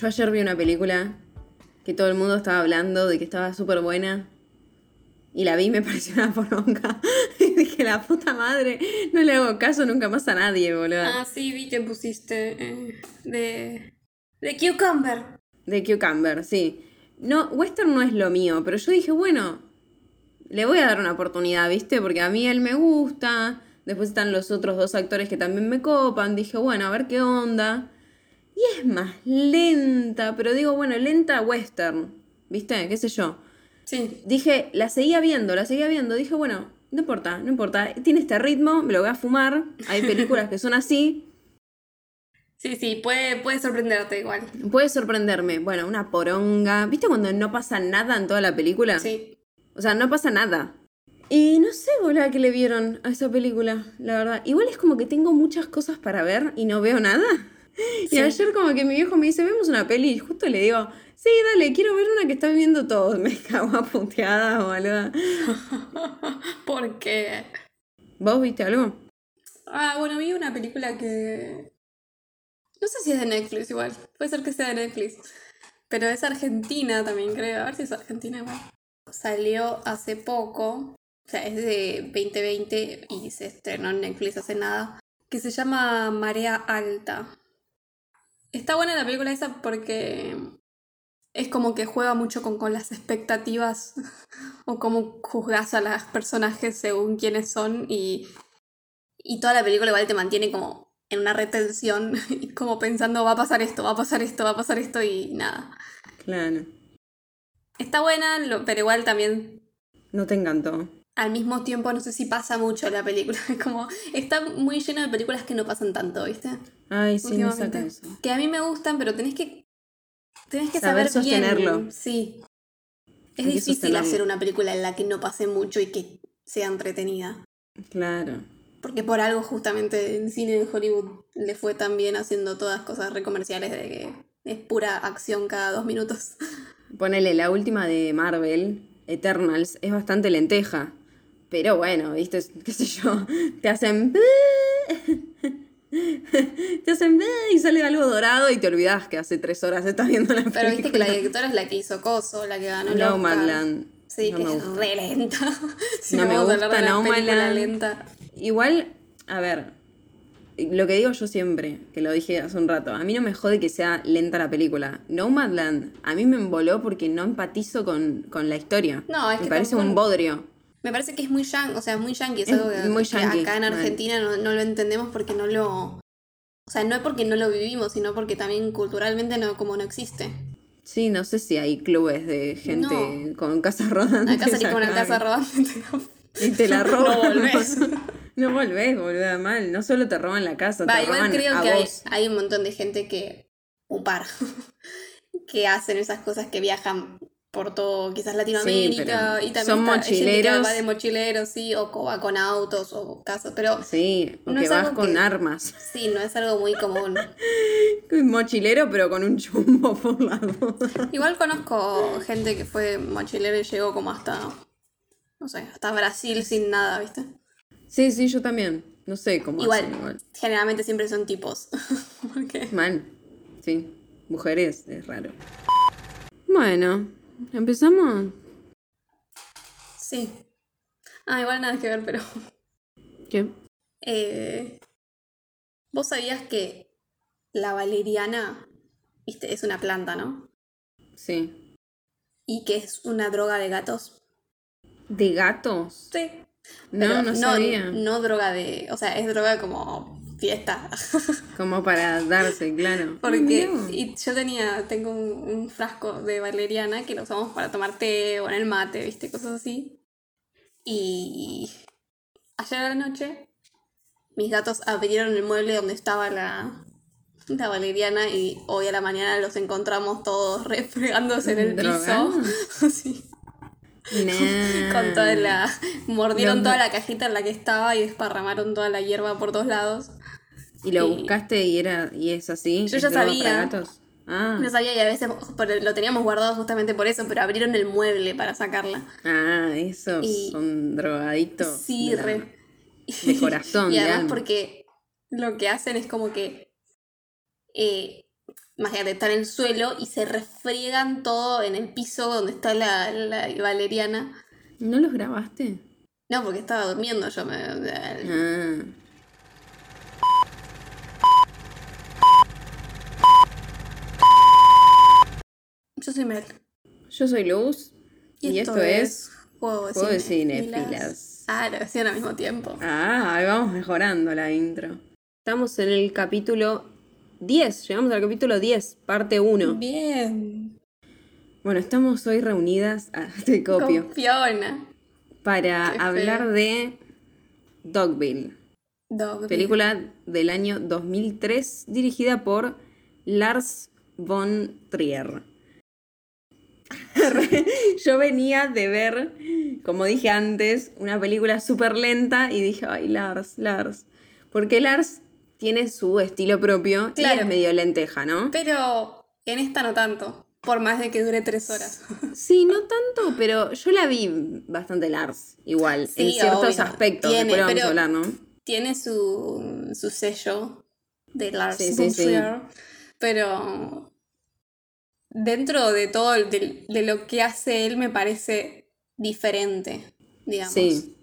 Yo ayer vi una película que todo el mundo estaba hablando de que estaba súper buena. Y la vi y me pareció una poronga. y dije, la puta madre, no le hago caso nunca más a nadie, boludo. Ah, sí, vi que pusiste eh, de. de Cucumber. De Cucumber, sí. No, western no es lo mío, pero yo dije, bueno, le voy a dar una oportunidad, ¿viste? Porque a mí él me gusta. Después están los otros dos actores que también me copan. Dije, bueno, a ver qué onda. Y es más lenta, pero digo, bueno, lenta western, ¿viste? ¿Qué sé yo? Sí. Dije, la seguía viendo, la seguía viendo. Dije, bueno, no importa, no importa. Tiene este ritmo, me lo voy a fumar. Hay películas que son así. Sí, sí, puede, puede sorprenderte igual. Puede sorprenderme. Bueno, una poronga. ¿Viste cuando no pasa nada en toda la película? Sí. O sea, no pasa nada. Y no sé, boludo, qué le vieron a esa película, la verdad. Igual es como que tengo muchas cosas para ver y no veo nada. Y Sí. ayer como que mi viejo me dice, vemos una peli y justo le digo, sí, dale, quiero ver una que está viendo todos. Me cago a puteadas, boludo. Porque. ¿Vos viste algo? Ah, bueno, vi una película que. No sé si es de Netflix igual. Puede ser que sea de Netflix. Pero es argentina también, creo. A ver si es argentina igual. Salió hace poco. O sea, es de 2020 y se estrenó en Netflix hace nada. Que se llama Marea Alta. Está buena la película esa porque es como que juega mucho con, con las expectativas o cómo juzgas a los personajes según quiénes son y, y toda la película igual te mantiene como en una retención y como pensando va a pasar esto, va a pasar esto, va a pasar esto y nada. Claro. Está buena, lo- pero igual también No te encantó. Al mismo tiempo no sé si pasa mucho la película. Es como está muy lleno de películas que no pasan tanto, ¿viste? Ay, sí, me Últimamente. saca eso. Que a mí me gustan, pero tenés que tenés que Saber saber, bien. sostenerlo. Sí. Es Hay difícil sostenerlo. hacer una película en la que no pase mucho y que sea entretenida. Claro. Porque por algo justamente el cine de Hollywood le fue tan bien haciendo todas cosas recomerciales de que es pura acción cada dos minutos. Ponele, la última de Marvel, Eternals, es bastante lenteja. Pero bueno, viste, qué sé yo, te hacen... Te hacen... Y sale algo dorado y te olvidas que hace tres horas estás viendo la película. Pero viste que la directora es la que hizo Coso, la que ganó No. Manland. Sí, no que es re lenta. si No me gusta No Manland. lenta. Igual, a ver, lo que digo yo siempre, que lo dije hace un rato, a mí no me jode que sea lenta la película. Nomadland, a mí me emboló porque no empatizo con, con la historia. No, es me que parece un bodrio. Me parece que es muy yankee, o sea, muy yankee, es, Es algo que, muy que yankee, acá en. Argentina no, no lo entendemos porque no lo... O sea, no es porque no lo vivimos, sino porque también culturalmente no, como no existe. Sí, no sé si hay clubes de gente No. con casas rodantes. Acá salís con una casa rodante. Y te la roban. No volvés. no volvés, boluda, mal. No solo te roban la casa, te igual roban creo a que hay, hay un montón de gente que... Un par. que hacen esas cosas que viajan por todo, quizás Latinoamérica. y también son está- gente que mochileros. va de mochileros, sí, o va con autos o casas, pero Sí, o No que vas con que- armas. sí, no es algo muy común. Un mochilero, pero con un chumbo por la. Igual conozco gente que fue mochilero y llegó como hasta, no sé, hasta Brasil sin nada, ¿viste? Sí, sí, yo también. No sé cómo Igual, hacen igual. generalmente siempre son tipos. Mal. Sí. Mujeres, es raro. Bueno, ¿empezamos? sí. Ah, igual nada que ver, pero... ¿Qué? eh, ¿Vos sabías que la valeriana, viste, es una planta, ¿no? Sí. Y que es una droga de gatos. ¿De gatos? Sí. No, Pero no sabía. No droga de... O sea, es droga como fiesta. Como para darse, claro. Porque y yo tenía, tengo un, un frasco de valeriana que lo usamos para tomar té o en el mate, viste, cosas así. Y ayer a la noche mis gatos abrieron el mueble donde estaba la, la valeriana y hoy a la mañana los encontramos todos refregándose en el ¿Drogados? piso. Sí, Nah. con toda la... Mordieron toda la cajita en la que estaba y desparramaron toda la hierba por todos lados. ¿Y lo buscaste y era y es así? Yo ¿Es ya sabía. gatos? Ah. No sabía y a veces lo teníamos guardado justamente por eso, pero abrieron el mueble para sacarla. Ah, esos Y- son drogaditos. Sí, de re. de corazón, y de además porque lo que hacen es como que eh, imagínate, está en el suelo y se refriegan todo en el piso donde está la, la valeriana. ¿No los grabaste? No, porque estaba durmiendo yo. Me... Ah. Yo soy Mel. Yo soy Luz. Y, esto, es Juego de, Juego de Cine. Cinefilas. Ah, lo decían al mismo tiempo. Ah, ahí vamos mejorando la intro. Estamos en el capítulo 10. Llegamos al capítulo 10, parte 1. Bien. Bueno, estamos hoy reunidas, ah, te copio, Con Fiona. para Qué feo. hablar de Dogville, Dog. película del año 2003 dirigida por Lars von Trier. Yo venía de ver, como dije antes, una película súper lenta y dije, ay, Lars, Lars. Porque Lars tiene su estilo propio y Claro. es medio lenteja, ¿no? Pero en esta no tanto. Por más de que dure tres horas. Sí, no tanto, pero yo la vi bastante Lars, igual, Sí, en ciertos obvio. aspectos, Tiene, después vamos pero- a hablar, ¿no? Tiene su, su sello de Lars Sí, sí, Pero dentro de todo de, de lo que hace él me parece diferente, digamos. Sí,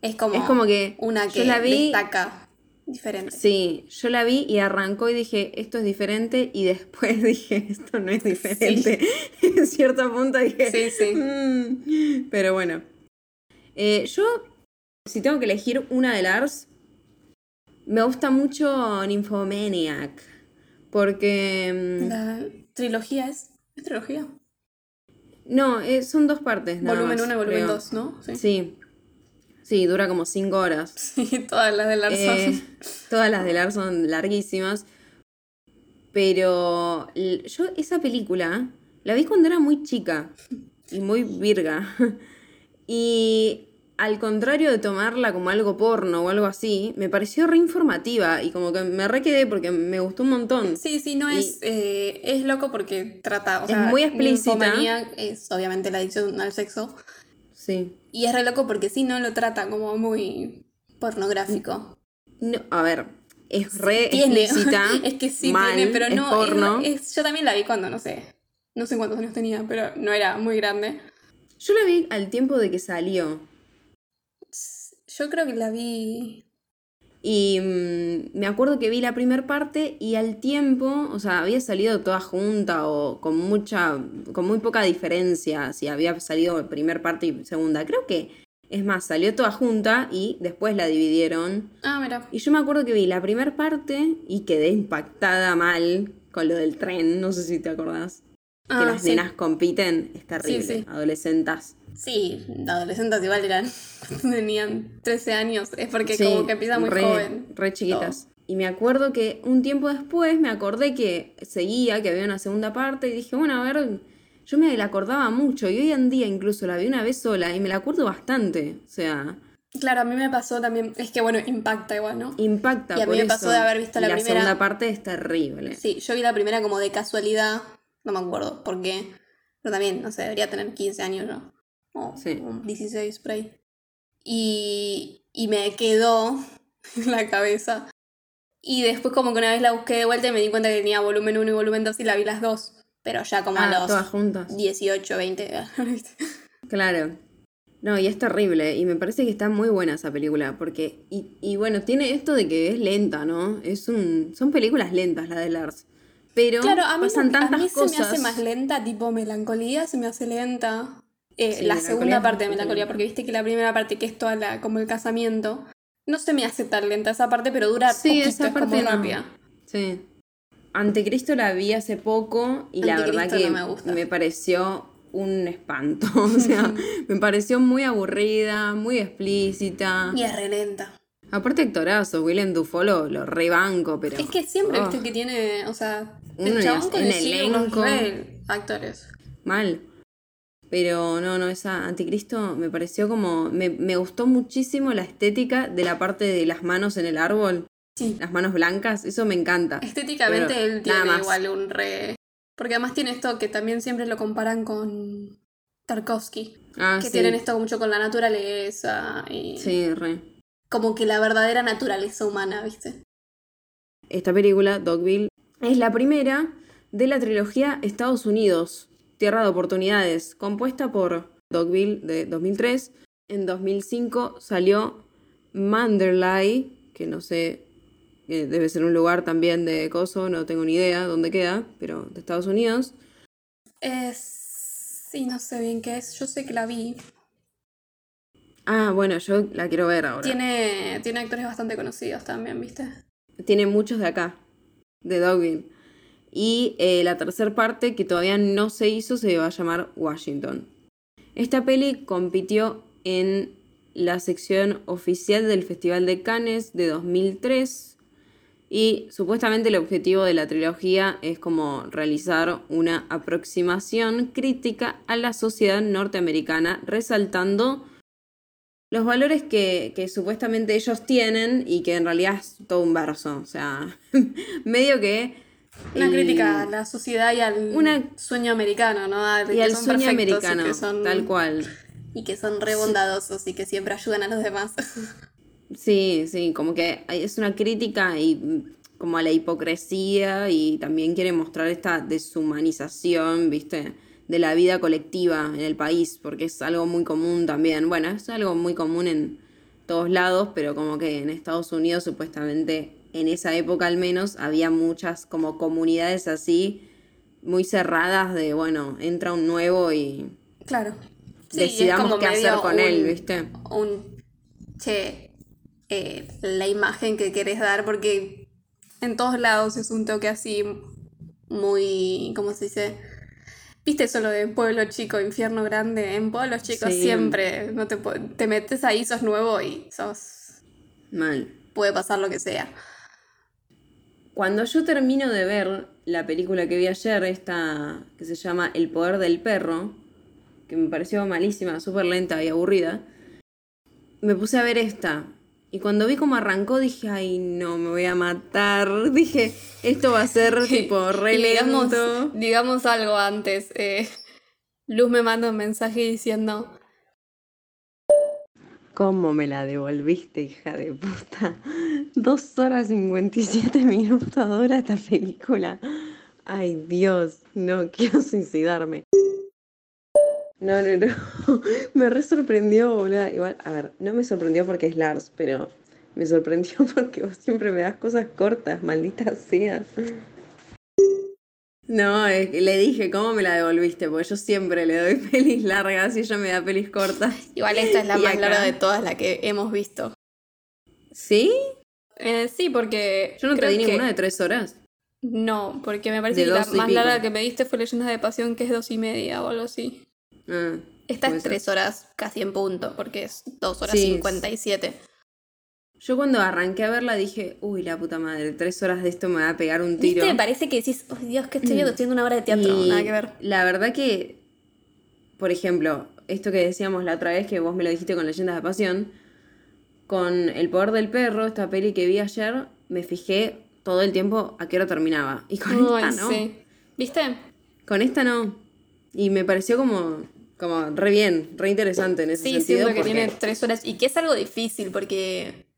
Es como, Es como que una yo que la vi- destaca diferente. sí, yo la vi y arrancó y dije, esto es diferente, y después dije, esto no es diferente. en cierto punto dije, Sí, sí. "Mm". pero bueno. Eh, yo, si tengo que elegir una de Lars, me gusta mucho Nymphomaniac, porque... mm, La trilogía es. ¿Es trilogía? No, eh, son dos partes. nada volumen más, 1 y volumen creo. 2, ¿no? Sí. Sí. Sí, dura como cinco horas. Sí, todas las de Lars son- Eh, todas las de Lars son larguísimas. Pero yo esa película la vi cuando era muy chica y muy virga. Y al contrario de tomarla como algo porno o algo así, me pareció re informativa y como que me re quedé porque me gustó un montón. Sí, sí, no Y- es. eh, es loco porque trata. O Es sea, muy explícita. es obviamente la adicción al sexo. Sí. Y es re loco porque sí no lo trata como muy pornográfico. No, a ver, es re explícita. es que sí mal, tiene, pero es no. porno. es- es- yo también la vi cuando, no sé. No sé cuántos años tenía, pero no era muy grande. Yo la vi al tiempo de que salió. Yo creo que la vi. Y mm, me acuerdo que vi la primera parte y al tiempo, o sea, había salido toda junta o con mucha, con muy poca diferencia si había salido primera parte y segunda. Creo que, es más, salió toda junta y después la dividieron. Ah, mira. Y yo me acuerdo que vi la primera parte y quedé impactada mal con lo del tren, no sé si te acordás. que Ah, las sí. nenas compiten, es terrible, Sí, sí. adolescentas. Sí, adolescentes igual eran. tenían 13 años. Es porque Sí, como que empieza muy re, joven. Re chiquitas. Y me acuerdo que un tiempo después me acordé que seguía, que había una segunda parte y dije, bueno, a ver, yo me la acordaba mucho y hoy en día incluso la vi una vez sola y me la acuerdo bastante. O sea, Claro, a mí me pasó también. Es que bueno, impacta igual, ¿no? impacta. Y a mí por me pasó eso. de haber visto la la primera. segunda parte es terrible. Sí, yo vi la primera como de casualidad. No me acuerdo por qué. Pero también, no sé, debería tener 15 años yo. O, Sí. o 16 por ahí. Y, y me quedó en la cabeza. Y después como que una vez la busqué de vuelta y me di cuenta que tenía volumen 1 y volumen 2 y la vi las dos. Pero ya como Ah, a todas los juntas. 18, 20. ¿viste? Claro. No, y es terrible. Y me parece que está muy buena esa película. Porque. Y, y bueno, tiene esto de que es lenta, ¿no? Es un. Son películas lentas las de Lars. Pero Claro, a mí, pasan no- a tantas mí se cosas. me hace más lenta, tipo melancolía se me hace lenta. Eh, Sí, la segunda parte de melancolía, porque viste que la primera parte, que es toda la, como el casamiento, no se me hace tan lenta esa parte, pero dura Sí, poquito, esa es como parte no. rápida. Sí. Antecristo la vi hace poco y la verdad Anticristo que no me pareció un espanto. O sea, me pareció muy aburrida, muy explícita. Y es re lenta. Aparte actorazo, Willem Dafoe lo, lo rebanco, pero... Es que siempre, Oh, viste, que tiene, o sea, Un el chabón en elenco. re actores. Mal. Pero no, no, esa Anticristo me pareció como... Me, me gustó muchísimo la estética de la parte de las manos en el árbol. Sí. Las manos blancas, eso me encanta. Estéticamente Pero él tiene igual un re... Porque además tiene esto que también siempre lo comparan con Tarkovsky. Ah, que sí. tienen esto mucho con la naturaleza y Sí, re. como que la verdadera naturaleza humana, ¿viste? esta película, Dogville, es la primera de la trilogía Estados Unidos, Tierra de Oportunidades, compuesta por Dogville de 2003. En 2005 salió Manderley, que no sé, eh, debe ser un lugar también de Coso, no tengo ni idea dónde queda, pero de Estados Unidos. Es... Sí, no sé bien qué es. Yo sé que la vi. Ah, bueno, yo la quiero ver ahora. Tiene, tiene actores bastante conocidos también, ¿viste? Tiene muchos de acá, de Dogville. Y eh, la tercera parte, que todavía no se hizo, se va a llamar Washington. Esta peli compitió en la sección oficial del Festival de Cannes de 2003 y supuestamente el objetivo de la trilogía es como realizar una aproximación crítica a la sociedad norteamericana, resaltando los valores que, que, supuestamente ellos tienen y que en realidad es todo un verso. O sea, medio que. Una crítica a la sociedad y al sueño americano, ¿no? y al sueño americano, tal cual. Y que son re bondadosos y que siempre ayudan a los demás. Sí, sí, como que es una crítica y como a la hipocresía y también quiere mostrar esta deshumanización, ¿viste? de la vida colectiva en el país, porque es algo muy común también. Bueno, es algo muy común en todos lados, pero como que en Estados Unidos supuestamente en esa época al menos había muchas como comunidades así muy cerradas de, bueno, entra un nuevo y claro. decidamos qué hacer con él, ¿viste? Un che, eh, la imagen que querés dar porque en todos lados es un toque así muy, ¿cómo se dice? Viste solo de pueblo chico, infierno grande. En pueblos chicos siempre no te, te metes ahí, sos nuevo y sos. Mal. Puede pasar lo que sea. Cuando yo termino de ver la película que vi ayer, esta que se llama El poder del perro, que me pareció malísima, súper lenta y aburrida, me puse a ver esta. Y cuando vi cómo arrancó dije, ay no, me voy a matar. Dije, esto va a ser tipo re digamos, digamos, algo antes. Eh, Luz me manda un mensaje diciendo... ¿Cómo me la devolviste, hija de puta? Dos horas cincuenta y siete minutos dura esta película. Ay, Dios, no quiero suicidarme. No, no, no. me re sorprendió, boludo. Igual, a ver, no me sorprendió porque es Lars, pero me sorprendió porque vos siempre me das cosas cortas, maldita sea. No, le dije, ¿cómo me la devolviste? Porque yo siempre le doy pelis largas y ella me da pelis cortas. Igual esta es la más larga de todas las que hemos visto. ¿Sí? Eh, sí, porque. Yo no te di ninguna de tres horas. No, porque me parece que la más larga que me diste fue Leyendas de Pasión, que es dos y media o algo así. Ah, Esta es tres horas casi en punto, porque es dos horas cincuenta y siete. Yo cuando arranqué a verla dije, uy, la puta madre, tres horas de esto me va a pegar un tiro. ¿Viste? Me parece que decís, oh, Dios, que estoy viendo? Estoy viendo una hora de teatro, nada que ver. La verdad que, por ejemplo, esto que decíamos la otra vez, que vos me lo dijiste con Leyendas de Pasión, con El Poder del Perro, esta peli que vi ayer, me fijé todo el tiempo a qué hora terminaba. Y con esta no. ¿Viste? Con esta no. Y me pareció como, como re bien, re interesante en ese sí, sentido. Sí, que tiene tres horas y que es algo difícil porque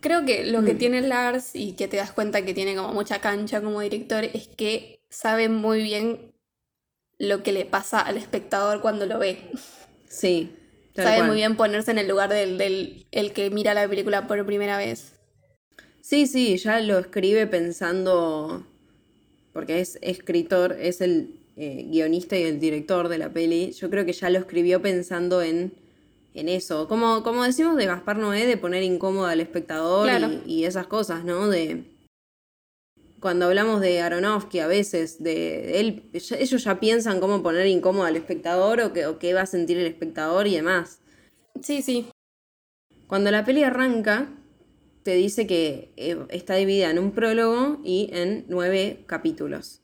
creo que lo que mm. tiene Lars y que te das cuenta que tiene como mucha cancha como director es que sabe muy bien lo que le pasa al espectador cuando lo ve. Sí. Sabe muy bien ponerse en el lugar del, del el que mira la película por primera vez. Sí, sí, ya lo escribe pensando, porque es escritor, es el eh, guionista y el director de la peli, yo creo que ya lo escribió pensando en, en eso. Como, como decimos de Gaspar Noé, de poner incómodo al espectador y, esas cosas, ¿no? De. Cuando hablamos de Aronofsky a veces, de él, ellos ya piensan cómo poner incómodo al espectador o, que, o qué va a sentir el espectador y demás. Sí, sí. Cuando la peli arranca, te dice que eh, está dividida en un prólogo y en nueve capítulos.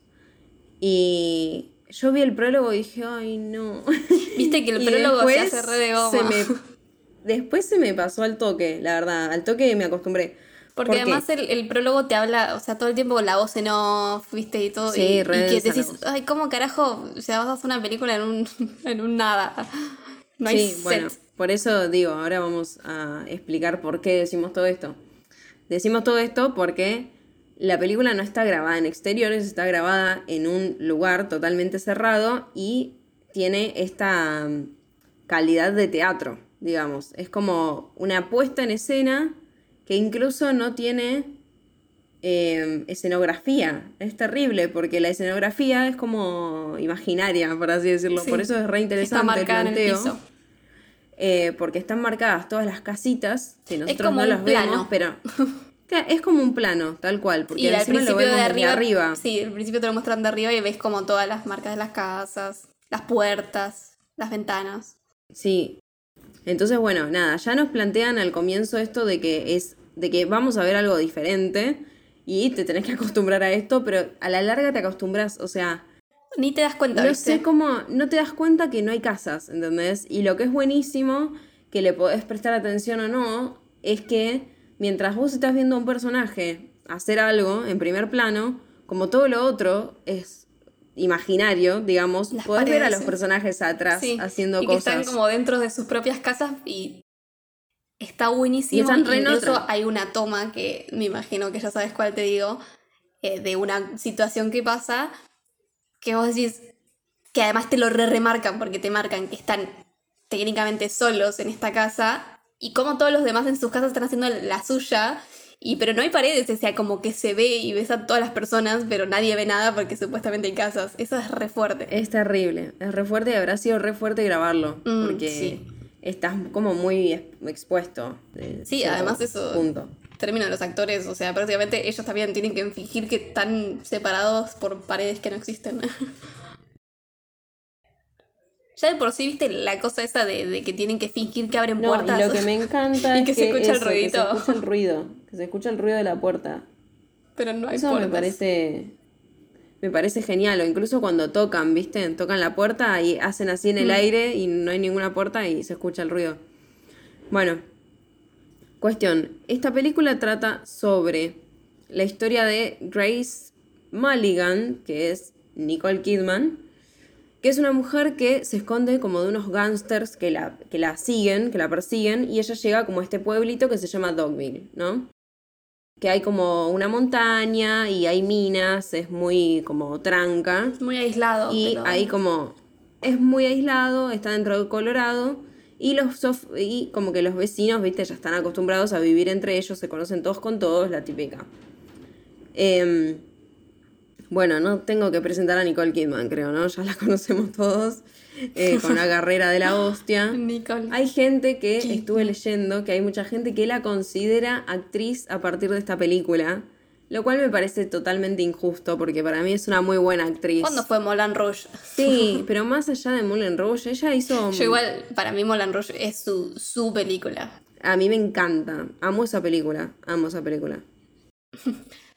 Y yo vi el prólogo y dije, ay, no. Viste que el prólogo se hace re de goma. después se me pasó al toque, la verdad. Al toque me acostumbré. Porque además el, prólogo te habla, o sea, todo el tiempo con la voz en off, viste, y todo. Sí, y, y que decís, ay, ¿cómo carajo? O sea, vas a hacer una película en un, en un nada. No hay sí, bueno, por eso digo, ahora vamos a explicar por qué decimos todo esto. Decimos todo esto porque la película no está grabada en exteriores, está grabada en un lugar totalmente cerrado y tiene esta mm, calidad de teatro, digamos. Es como una puesta en escena que incluso no tiene eh, escenografía. Es terrible porque la escenografía es como imaginaria, por así decirlo. Sí. Por eso es re interesante Está el en el planteo. piso. Eh, porque están marcadas todas las casitas, que nosotros no las vemos, pero es como un plano, tal cual, porque Y al lo principio vemos de arriba, arriba. Sí, al principio te lo muestran de arriba y ves como todas las marcas de las casas, las puertas, las ventanas. Sí. Entonces, bueno, nada, ya nos plantean al comienzo esto de que es de que vamos a ver algo diferente y te tenés que acostumbrar a esto, pero a la larga te acostumbras, o sea, Ni te das cuenta, no ¿viste? sé cómo, no te das cuenta que no hay casas, ¿entendés? Y lo que es buenísimo, que le podés prestar atención o no, es que mientras vos estás viendo a un personaje hacer algo en primer plano, como todo lo otro es imaginario, digamos, Las podés ver a los personajes atrás Sí, haciendo y que cosas. están como dentro de sus propias casas y está buenísimo. Y están re en Incluso otra. hay una toma que me imagino que ya sabes cuál te digo, eh, de una situación que pasa, que vos decís, que además te lo re remarcan porque te marcan que están técnicamente solos en esta casa y como todos los demás en sus casas están haciendo la suya. Y, pero no hay paredes, o sea, como que se ve y ves a todas las personas, pero nadie ve nada porque supuestamente hay casas. Eso es re fuerte. Es terrible, es re fuerte y habrá sido re fuerte grabarlo, Mm, porque sí. estás como muy ex- expuesto. de Sí, además eso- Punto. término de los actores, o sea, prácticamente ellos también tienen que fingir que están separados por paredes que no existen. ya de por sí, viste la cosa esa de, de que tienen que fingir que abren No, puertas. y lo que me encanta Y es que se escucha el eso, que ruidito. se escucha el ruido, que se escucha el ruido de la puerta. Pero no hay Eso me puertas. parece me parece genial, o incluso cuando tocan, ¿viste? Tocan la puerta y hacen así en el Mm. aire y no hay ninguna puerta y se escucha el ruido. Bueno, cuestión, esta película trata sobre la historia de Grace Mulligan, que es Nicole Kidman, que es una mujer que se esconde como de unos gángsters que la, que la siguen, que la persiguen, y ella llega como a este pueblito que se llama Dogville, ¿no? Que hay como una montaña y hay minas, es muy como tranca. Es muy aislado. Y pero- ahí como es muy aislado, está dentro de Colorado y los sof- y como que los vecinos, viste, ya están acostumbrados a vivir entre ellos, se conocen todos con todos, la típica. Em, bueno, no tengo que presentar a Nicole Kidman, creo, ¿no? Ya la conocemos todos, eh, con la carrera de la hostia. Nicole. Hay gente que Kidman. estuve leyendo que hay mucha gente que la considera actriz a partir de esta película, lo cual me parece totalmente injusto porque para mí es una muy buena actriz. ¿Cuándo fue Moulin Rouge? Sí, pero más allá de Moulin Rouge, ella hizo. Yo igual, para mí Moulin Rouge es su, su película. A mí me encanta. Amo esa película. Amo esa película.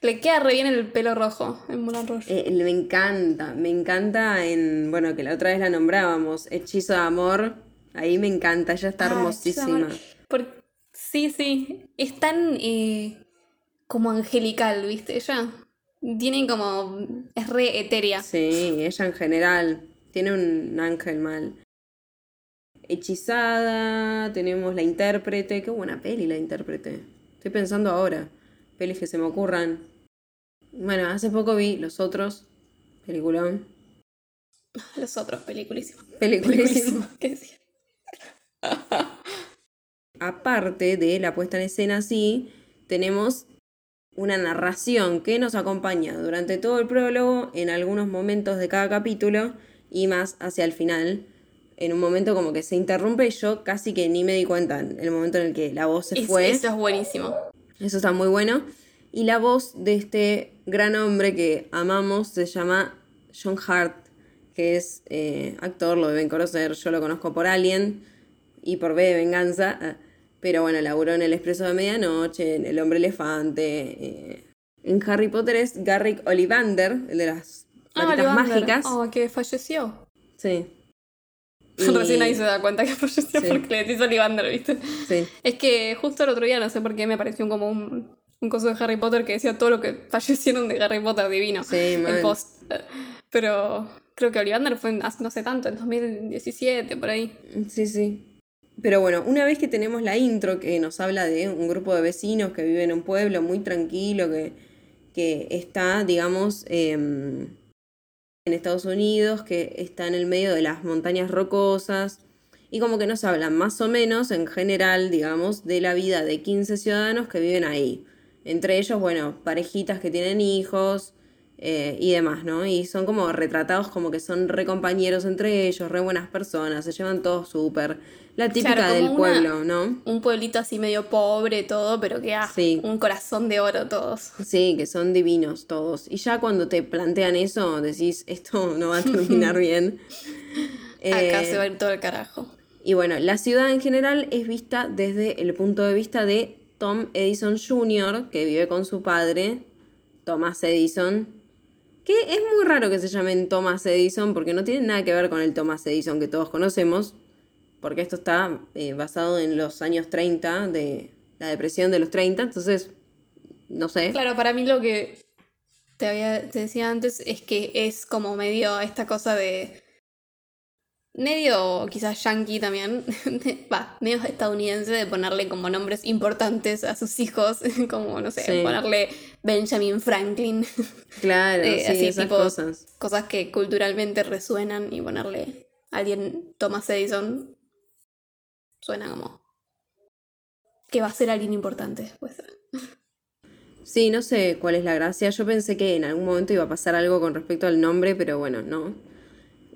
Le queda re bien el pelo rojo en Moulin Rouge. Eh, me encanta. Me encanta en. Bueno, que la otra vez la nombrábamos. Hechizo de amor. Ahí me encanta. Ella está Ah, hermosísima. Por- Sí, sí. Es tan eh, como angelical, ¿viste? Ella tiene como. Es re etérea. Sí, ella en general. Tiene un ángel mal. Hechizada. Tenemos la intérprete. Qué buena peli la intérprete. Estoy pensando ahora. Pelis que se me ocurran. Bueno, hace poco vi Los Otros. Peliculón. Los otros. Peliculísimo. ¿Qué decía? Aparte de la puesta en escena, sí, tenemos una narración que nos acompaña durante todo el prólogo, en algunos momentos de cada capítulo y más hacia el final. En un momento como que se interrumpe y yo casi que ni me di cuenta en el momento en el que la voz se Es- fue. Eso es buenísimo. Eso está muy bueno. Y la voz de este gran hombre que amamos se llama John Hart, que es eh, actor, lo deben conocer, yo lo conozco por Alien y por B de Venganza, ah, pero bueno, laburó en El Expreso de Medianoche, en El Hombre Elefante. eh. En Harry Potter es Garrick Ollivander, el de las Ah, mágicas. Oh, que falleció. Sí. Recién ahí se da cuenta que falleció Sí. porque le decís Ollivander, ¿viste? Sí. Es que justo el otro día, no sé por qué, me apareció como un, un coso de Harry Potter que decía todo lo que fallecieron de Harry Potter divino. Sí, en mal. post. Pero creo que Ollivander fue hace no sé tanto, en 2017, por ahí. Sí, sí. Pero bueno, una vez que tenemos la intro que nos habla de un grupo de vecinos que viven en un pueblo muy tranquilo, que que está, digamos, em, en Estados Unidos, que está en el medio de las montañas rocosas, y como que nos hablan más o menos en general, digamos, de la vida de 15 ciudadanos que viven ahí. Entre ellos, bueno, parejitas que tienen hijos eh, y demás, ¿no? Y son como retratados como que son re compañeros entre ellos, re buenas personas, se llevan todos súper. La típica del pueblo, ¿no? Un pueblito así medio pobre, todo, pero que ha un corazón de oro todos. Sí, que son divinos todos. Y ya cuando te plantean eso, decís, esto no va a terminar bien. Acá se va a ir todo el carajo. Y bueno, la ciudad en general es vista desde el punto de vista de Tom Edison Jr., que vive con su padre, Thomas Edison. Que es muy raro que se llamen Thomas Edison porque no tiene nada que ver con el Thomas Edison que todos conocemos, porque esto está eh, basado en los años 30, de la depresión de los 30, entonces, no sé. Claro, para mí lo que te, había, te decía antes es que es como medio esta cosa de medio quizás yankee también, va, medio estadounidense de ponerle como nombres importantes a sus hijos, como, no sé, ponerle Benjamin Franklin. Claro, eh, sí, esas cosas. Cosas que culturalmente resuenan y ponerle a alguien Thomas Edison suena como que va a ser alguien importante después. Sí, no sé cuál es la gracia. Yo pensé que en algún momento iba a pasar algo con respecto al nombre, pero bueno, no.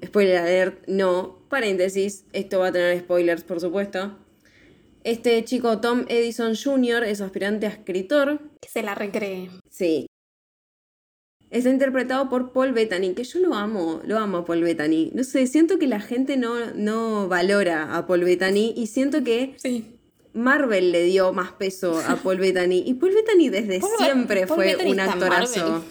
Spoiler alert, no. Paréntesis, esto va a tener spoilers, por supuesto. Este chico Tom Edison Jr. es aspirante a escritor. Que se la recree. Sí. Está interpretado por Paul Bettany, que yo lo amo, lo amo a Paul Bettany. No sé, siento que la gente no, no valora a Paul Bettany y siento que sí. Marvel le dio más peso a Paul Bettany. Y Paul Bettany desde siempre fue un actorazo.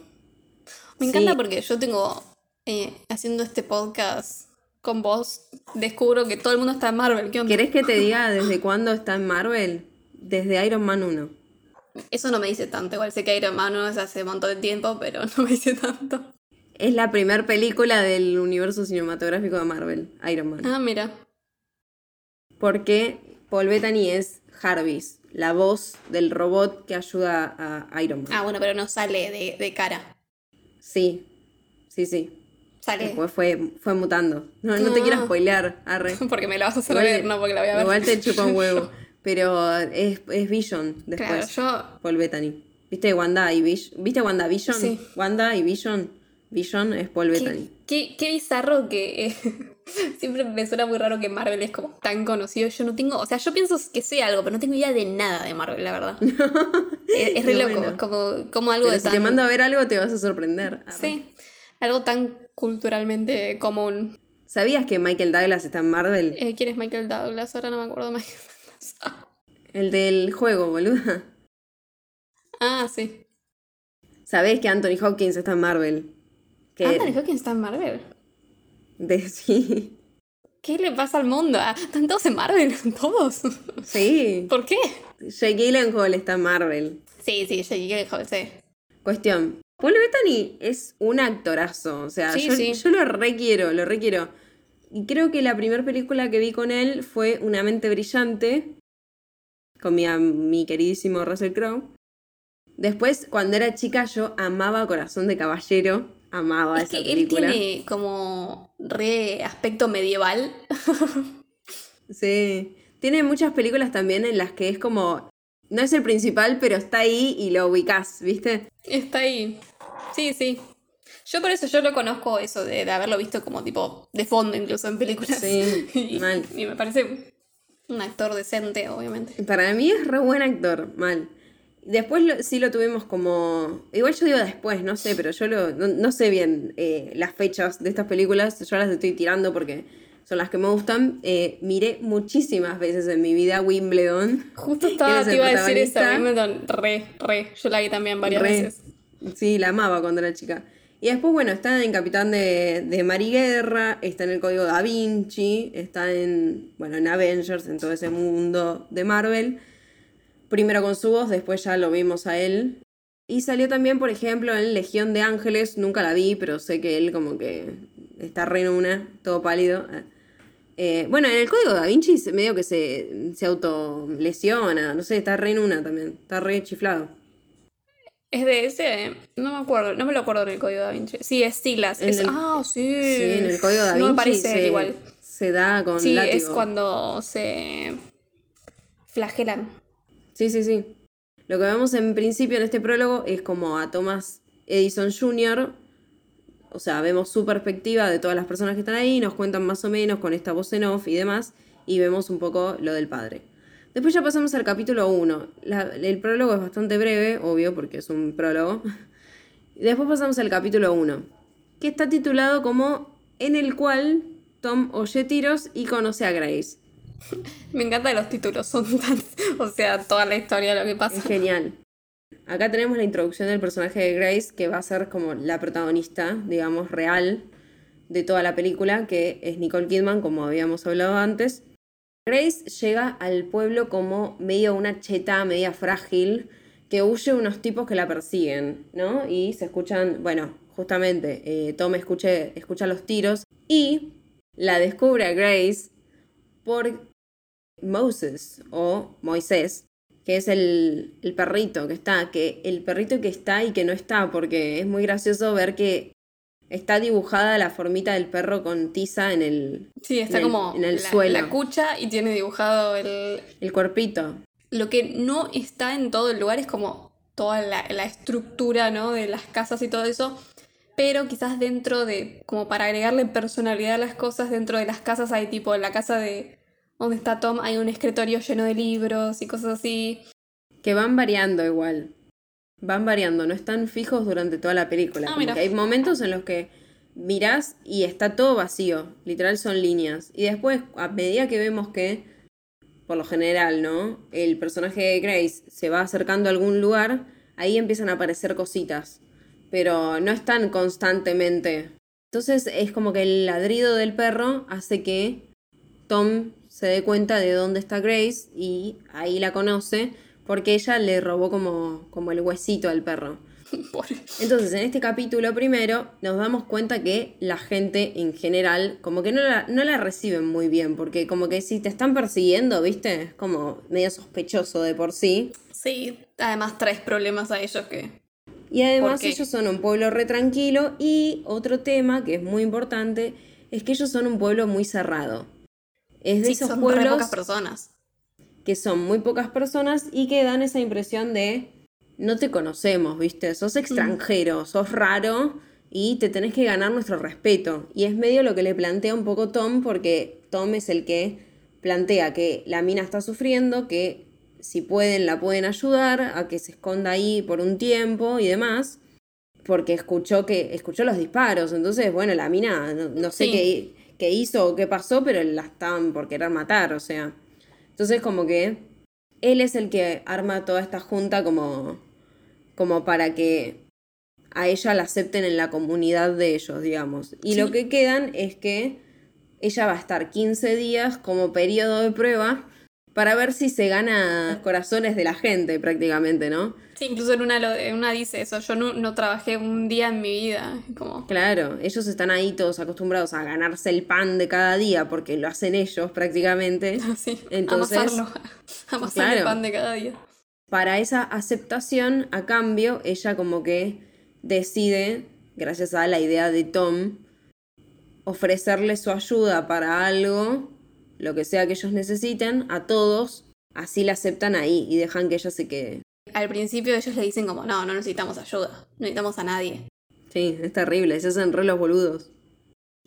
Me encanta porque yo tengo eh, haciendo este podcast con vos, descubro que todo el mundo está en Marvel. ¿Qué ¿Querés que te diga desde cuándo está en Marvel? Desde Iron Man 1. Eso no me dice tanto. Igual sé que Iron Man 1 es hace un montón de tiempo, pero no me dice tanto. Es la primera película del universo cinematográfico de Marvel, Iron Man. Ah, mira. Porque Paul Bettany es Jarvis, la voz del robot que ayuda a Iron Man. Ah, bueno, pero no sale de, de cara. Sí, sí, sí. Sale. Después fue, fue mutando. No, no, te quiero ah. spoilear, arre. porque me la vas a hacer ver, no porque la voy a ver. Igual te chupa un huevo. Pero es, es Vision después. Claro, yo... Paul Bettany. ¿Viste Wanda y Vision? ¿Viste Wanda Vision? Sí. Wanda y Vision. Vision es Paul Bettany. Qué, qué, bizarro que... Eh, siempre me suena muy raro que Marvel es como tan conocido. Yo no tengo... O sea, yo pienso que sé algo, pero no tengo idea de nada de Marvel, la verdad. es, es, re loco. Es como, como algo de si te mando a ver algo te vas a sorprender. Sí. Algo tan culturalmente común. ¿Sabías que Michael Douglas está en Marvel? Eh, ¿Quién es Michael Douglas? Ahora no me acuerdo Michael El del juego, boluda. Ah, sí. ¿Sabés que Anthony Hopkins está en Marvel? ¿Anthony Hopkins está en Marvel? De sí. ¿Qué le pasa al mundo? Ah, ¿Están todos en Marvel? ¿Todos? Sí. ¿Por qué? Jake Gyllenhaal está en Marvel. Sí, sí, Jake Gyllenhaal, sí. Cuestión. Paul Bettany es un actorazo, o sea, yo, yo, lo requiero, lo requiero. Y creo que la primera película que vi con él fue Una mente brillante, con mi, mi queridísimo Russell Crowe. Después, cuando era chica, yo amaba Corazón de Caballero, amaba es esa que película. Él tiene como re aspecto medieval. sí, tiene muchas películas también en las que es como no es el principal, pero está ahí y lo ubicás, ¿viste? Está ahí. Sí, sí. Yo por eso yo lo conozco eso de, haberlo visto como tipo de fondo incluso en películas. Sí, y, mal. Y me parece un actor decente, obviamente. Para mí es re buen actor, mal. Después sí lo tuvimos como... Igual yo digo después, no sé, pero yo lo, no, sé bien eh, las fechas de estas películas. Yo las estoy tirando porque son las que me gustan. Eh, miré muchísimas veces en mi vida Wimbledon. Justo estaba, te iba a decir esa, Wimbledon, re, re. Yo la vi también varias veces. Sí, la amaba cuando era chica. Y después, bueno, está en Capitán de, de Mariguerra, está en el Código Da Vinci, está en, bueno, en Avengers, en todo ese mundo de Marvel. Primero con su voz, después ya lo vimos a él. Y salió también, por ejemplo, en Legión de Ángeles, nunca la vi, pero sé que él como que está re en una, todo pálido. Eh, bueno, en el Código Da Vinci medio que se, se autolesiona, no sé, está re en una también, está re chiflado. Es de ese, no me acuerdo, no me lo acuerdo del código da Vinci. Sí, es Silas. En Es- el- ah, sí. Sí, en el código da No me Vinci parece se, igual. se da con Sí, látigo. es cuando se flagelan. Sí, sí, sí. Lo que vemos en principio en este prólogo es como a Thomas Edison Jr., o sea, vemos su perspectiva de todas las personas que están ahí, nos cuentan más o menos con esta voz en off y demás, y vemos un poco lo del padre. Después ya pasamos al capítulo 1. el prólogo es bastante breve, obvio, porque es un prólogo. Después pasamos al capítulo 1, que está titulado como En el cual Tom oye tiros y conoce a Grace. Me encantan los títulos, son tan. O sea, toda la historia de lo que Es pasa. genial. Acá tenemos la introducción del personaje de Grace, que va a ser como la protagonista, digamos, real de toda la película, que es Nicole Kidman, como habíamos hablado antes. Grace llega al pueblo como medio una cheta, media frágil, que huye unos tipos que la persiguen, ¿no? Y se escuchan, bueno, justamente, eh, Tom escucha los tiros y la descubre a Grace por Moses o Moisés, que es el, el perrito que está, que el perrito que está y que no está, porque es muy gracioso ver que está dibujada la formita del perro con tiza en el, Sí, está en el- como en el la, suelo. la cucha y tiene dibujado el. el cuerpito. Lo que no está en todo el lugar es como toda la, la estructura, ¿no? De las casas y todo eso. Pero quizás dentro de, como para agregarle personalidad a las cosas, dentro de las casas hay tipo, en la casa de donde está Tom hay un escritorio lleno de libros y cosas así. Que van variando igual. Van variando, no están fijos durante toda la película. Ah, Como mira. que hay momentos en los que mirás y está todo vacío. Literal son líneas. Y después, a medida que vemos que, por lo general, ¿no? El personaje de Grace se va acercando a algún lugar, ahí empiezan a aparecer cositas. Pero no están constantemente. Entonces es como que el ladrido del perro hace que Tom se dé cuenta de dónde está Grace y ahí la conoce porque ella le robó como, como el huesito al perro. Entonces, en este capítulo primero nos damos cuenta que la gente en general como que no la, no la reciben muy bien, porque como que si te están persiguiendo, ¿viste? Es como medio sospechoso de por sí. Sí, además traes problemas a ellos que. Y además ellos son un pueblo re tranquilo y otro tema que es muy importante es que ellos son un pueblo muy cerrado. Es de Sí, esos son re pocas personas. Que son muy pocas personas y que dan esa impresión de no te conocemos, ¿viste? Sos extranjero, sos raro y te tenés que ganar nuestro respeto. Y es medio lo que le plantea un poco Tom, porque Tom es el que plantea que la mina está sufriendo, que si pueden la pueden ayudar a que se esconda ahí por un tiempo y demás. Porque escuchó que escuchó los disparos, entonces bueno, la mina no, no sé Sí. qué, qué hizo o qué pasó, pero la estaban por querer matar, o sea. Entonces como que él es el que arma toda esta junta como, como para que a ella la acepten en la comunidad de ellos, digamos. Y lo que quedan es que ella va a estar 15 días como periodo de prueba para ver si se gana los corazones de la gente prácticamente, ¿no? Sí, incluso en una, en una dice eso. Yo no, no trabajé un día en mi vida. Como. Claro, ellos están ahí todos acostumbrados a ganarse el pan de cada día porque lo hacen ellos prácticamente. Sí, Entonces- amasarlo. Amasar el Claro. pan de cada día. para esa aceptación, a cambio, ella como que decide, gracias a la idea de Tom, ofrecerle su ayuda para algo, lo que sea que ellos necesiten, a todos, así la aceptan ahí y dejan que ella se quede. Al principio ellos le dicen como, no, no necesitamos ayuda, no necesitamos a nadie. Sí, es terrible, se hacen re los boludos.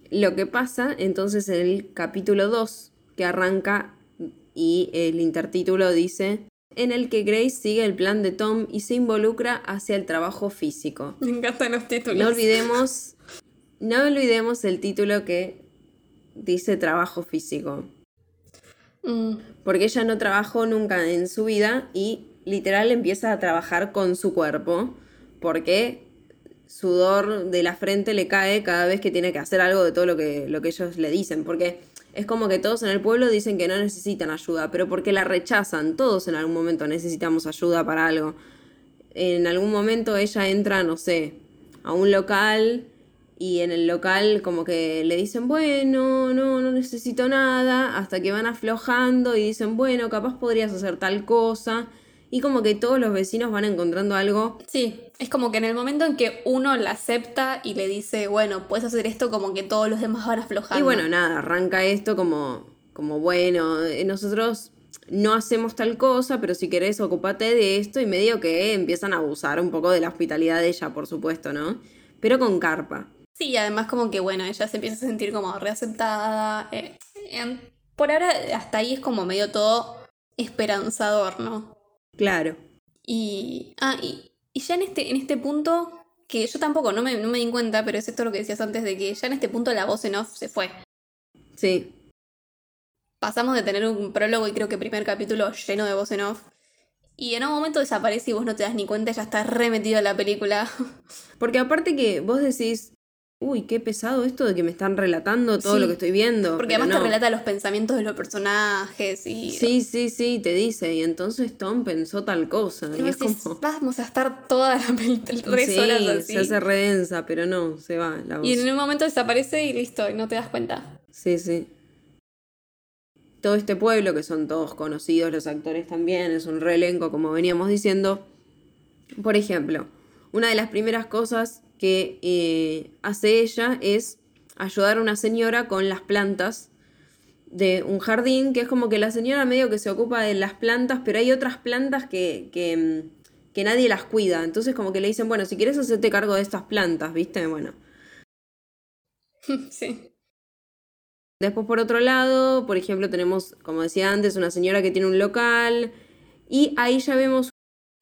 Lo que pasa entonces en el capítulo 2, que arranca y el intertítulo dice, en el que Grace sigue el plan de Tom y se involucra hacia el trabajo físico. Me encantan los títulos. No olvidemos, no olvidemos el título que dice trabajo físico. Mm, Porque ella no trabajó nunca en su vida y literal empieza a trabajar con su cuerpo. Porque sudor de la frente le cae cada vez que tiene que hacer algo de todo lo que, lo que ellos le dicen. Porque es como que todos en el pueblo dicen que no necesitan ayuda, pero porque la rechazan. Todos en algún momento necesitamos ayuda para algo. En algún momento ella entra, no sé, a un local y en el local como que le dicen, bueno, no, no necesito nada, hasta que van aflojando y dicen, bueno, capaz podrías hacer tal cosa. Y como que todos los vecinos van encontrando algo. Sí, es como que en el momento en que uno la acepta y le dice, bueno, puedes hacer esto, como que todos los demás van aflojando. Y bueno, nada, arranca esto como, como bueno, eh, nosotros no hacemos tal cosa, pero si querés ocupate de esto y medio que empiezan a abusar un poco de la hospitalidad de ella, por supuesto, ¿no? Pero con carpa. Sí, y además como que bueno, ella se empieza a sentir como reaceptada. eh, em, por ahora hasta ahí es como medio todo esperanzador, ¿no? Claro. Y, ah, y, y ya en este, en este punto, que yo tampoco no me, no me di cuenta, pero es esto lo que decías antes de que ya en este punto la voz en off se fue. Sí. Pasamos de tener un prólogo y creo que primer capítulo lleno de voz en off. Y en un momento desaparece y vos no te das ni cuenta, ya estás remetido en la película. Porque aparte que vos decís, uy, qué pesado esto de que me están relatando todo Sí. lo que estoy viendo. Porque además no. te relata los pensamientos de los personajes y. Sí, sí, sí, te dice. Y entonces Tom pensó tal cosa. Y es decís, como. vamos a estar toda la película, sí, horas así. se hace redensa, pero no, se va la voz. Y en un momento desaparece y listo, y no te das cuenta. Sí, sí. Todo este pueblo, que son todos conocidos, los actores también, es un reelenco, como veníamos diciendo. Por ejemplo, una de las primeras cosas que eh, hace ella es ayudar a una señora con las plantas de un jardín, que es como que la señora medio que se ocupa de las plantas, pero hay otras plantas que, que, que nadie las cuida. Entonces como que le dicen, bueno, si quieres hacerte cargo de estas plantas, ¿viste? Bueno. sí. Después, por otro lado, por ejemplo, tenemos, como decía antes, una señora que tiene un local. Y ahí ya vemos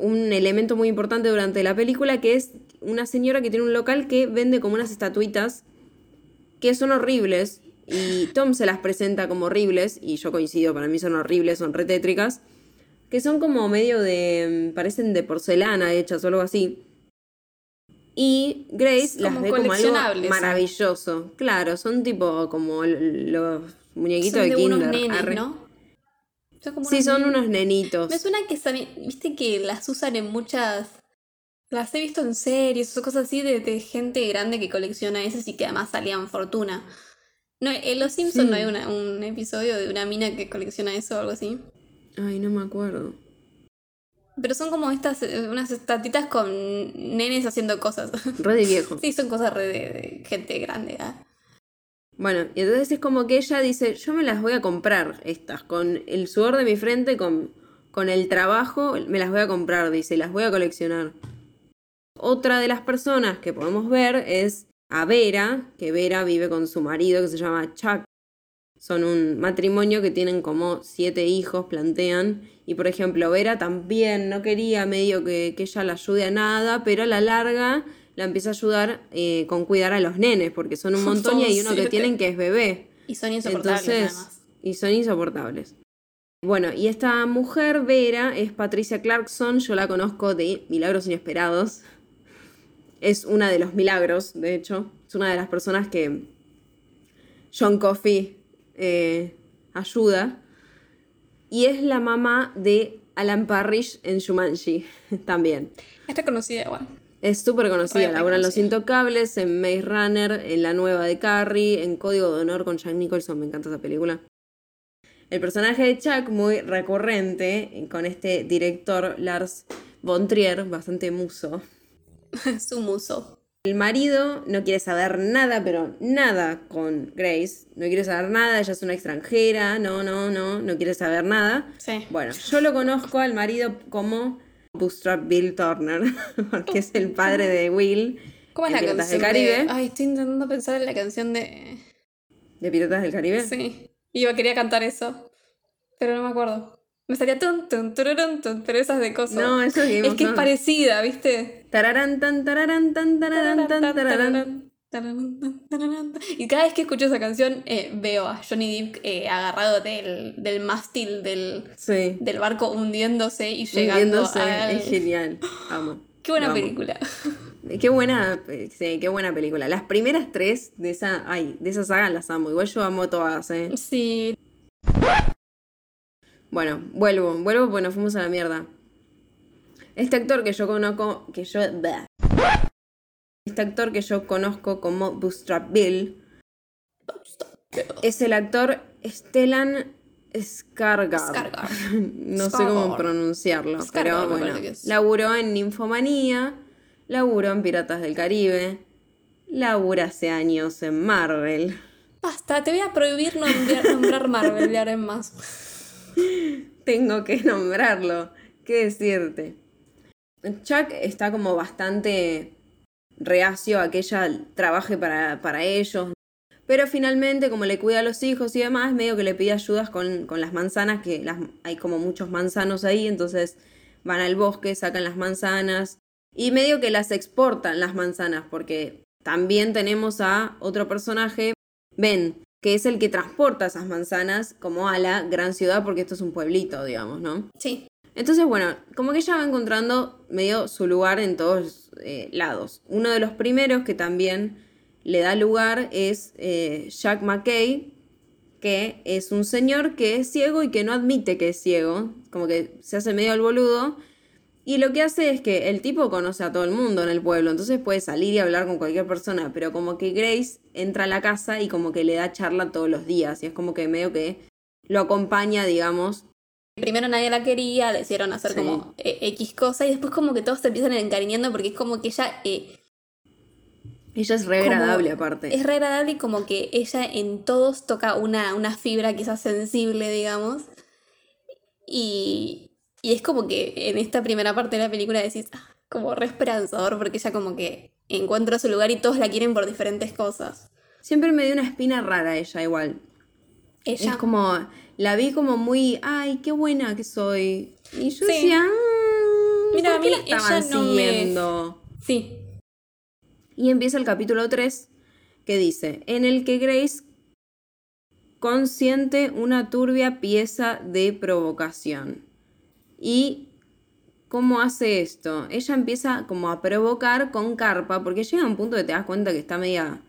un elemento muy importante durante la película, que es una señora que tiene un local que vende como unas estatuitas que son horribles. Y Tom se las presenta como horribles, y yo coincido, para mí son horribles, son retétricas. Que son como medio de. mm, parecen de porcelana hechas o algo así. Y Grace las ve como algo coleccionables, maravilloso. Claro, son tipo como los muñequitos Son de, de unos Kinder. nenes. ¿no? Son como Sí, son unos nenitos. Me suena que viste que las usan en muchas. Las he visto en series o cosas así de, de gente grande que colecciona esas y que además salían fortuna. No, en Los Simpsons Sí. no hay una- un episodio de una mina que colecciona eso o algo así. Ay, no me acuerdo. Pero son como estas, eh, unas estatitas con nenes haciendo cosas. Re de viejo. sí, son cosas re de, de gente grande. ¿ah? Bueno, y entonces es como que ella dice, yo me las voy a comprar estas, con el sudor de mi frente, con, con el trabajo, me las voy a comprar, dice, las voy a coleccionar. Otra de las personas que podemos ver es a Vera, que Vera vive con su marido que se llama Chuck. Son un matrimonio que tienen como siete hijos, plantean. Y por ejemplo, Vera también no quería medio que, que ella la ayude a nada, pero a la larga la empieza a ayudar eh, con cuidar a los nenes, porque son un montón y hay uno que tienen que es bebé. Y son insoportables Entonces, además. y son insoportables. Bueno, y esta mujer, Vera, es Patricia Clarkson, yo la conozco de Milagros Inesperados. Es una de los milagros, de hecho. Es una de las personas que John Coffey eh, ayuda. Y es la mamá de Alan Parrish en Shumanji también. Está conocida igual. Es súper conocida, Re labura en Los. Intocables, en Maze Runner, en la nueva de Carrie, en Código de Honor con Jack Nicholson, me encanta esa película. El personaje de Chuck, muy recurrente, eh, con este director Lars von Trier, bastante muso. Su muso. El marido no quiere saber nada, pero nada con Grace. No quiere saber nada, ella es una extranjera, no, no, no, no quiere saber nada. Sí. Bueno, yo lo conozco al marido como Bootstrap Bill Turner, porque es el padre de Will. ¿Cómo es la Piratas canción? del Caribe. De... Ay, estoy intentando pensar en la canción de. ¿De Piratas del Caribe? Sí. Iba, quería cantar eso. Pero no me acuerdo. Me salía tun, tun, tururun, tun, pero esas de cosas. No, eso es Es que es parecida, ¿viste? Tararán, tan, tararán, tan, tararán, tan, tararán. Y cada vez que escucho esa canción eh, veo a Johnny Depp eh, agarrado del, del mástil del, Sí. del barco hundiéndose y llegando Hundiéndose, al... es genial. Amo. Qué buena película. Qué buena, eh, sí, qué buena película. Las primeras tres de esa, ay, de esa saga las amo. Igual yo amo todas, eh. Sí. Bueno, vuelvo, vuelvo porque nos fuimos a la mierda. Este actor que yo conozco, que yo... Este actor que yo conozco como Bootstrap Bill es el actor Stellan Skargar. Skargar. no sé cómo pronunciarlo. Skargar, pero bueno, laburó en Ninfomanía, laburó en Piratas del Caribe, labura hace años en Marvel. Basta, te voy a prohibir nombrar, nombrar Marvel de ahora en más. Tengo que nombrarlo. ¿Qué decirte? Chuck está como bastante reacio a que ella trabaje para, para ellos. Pero finalmente, como le cuida a los hijos y demás, medio que le pide ayudas con, con las manzanas, que las, hay como muchos manzanos ahí, entonces van al bosque, sacan las manzanas y medio que las exportan las manzanas, porque también tenemos a otro personaje, Ben, que es el que transporta esas manzanas como a la gran ciudad, porque esto es un pueblito, digamos, ¿no? Sí. Entonces, bueno, como que ella va encontrando medio su lugar en todos eh, lados. Uno de los primeros que también le da lugar es eh, Jack McKay, que es un señor que es ciego y que no admite que es ciego, como que se hace medio al boludo. Y lo que hace es que el tipo conoce a todo el mundo en el pueblo, entonces puede salir y hablar con cualquier persona, pero como que Grace entra a la casa y como que le da charla todos los días, y es como que medio que lo acompaña, digamos, Primero nadie la quería, le hicieron hacer Sí. como eh, X cosa y después como que todos se empiezan encariñando porque es como que ella eh, Ella es re agradable aparte. es re agradable y como que ella en todos toca una, una fibra quizás sensible, digamos. Y, y es como que en esta primera parte de la película decís, ah, como re esperanzador porque ella como que encuentra su lugar y todos la quieren por diferentes cosas. Siempre me dio una espina rara ella igual. Ella Es como, la vi como muy, ay, qué buena que soy. Y yo Sí. decía, "Mm, Mira, ¿por a mí la estaban ella no me- siguiendo? Sí, Y empieza el capítulo 3 que dice, en el que Grace consiente una turbia pieza de provocación. ¿Y cómo hace esto? Ella empieza como a provocar con carpa, porque llega un punto que te das cuenta que está media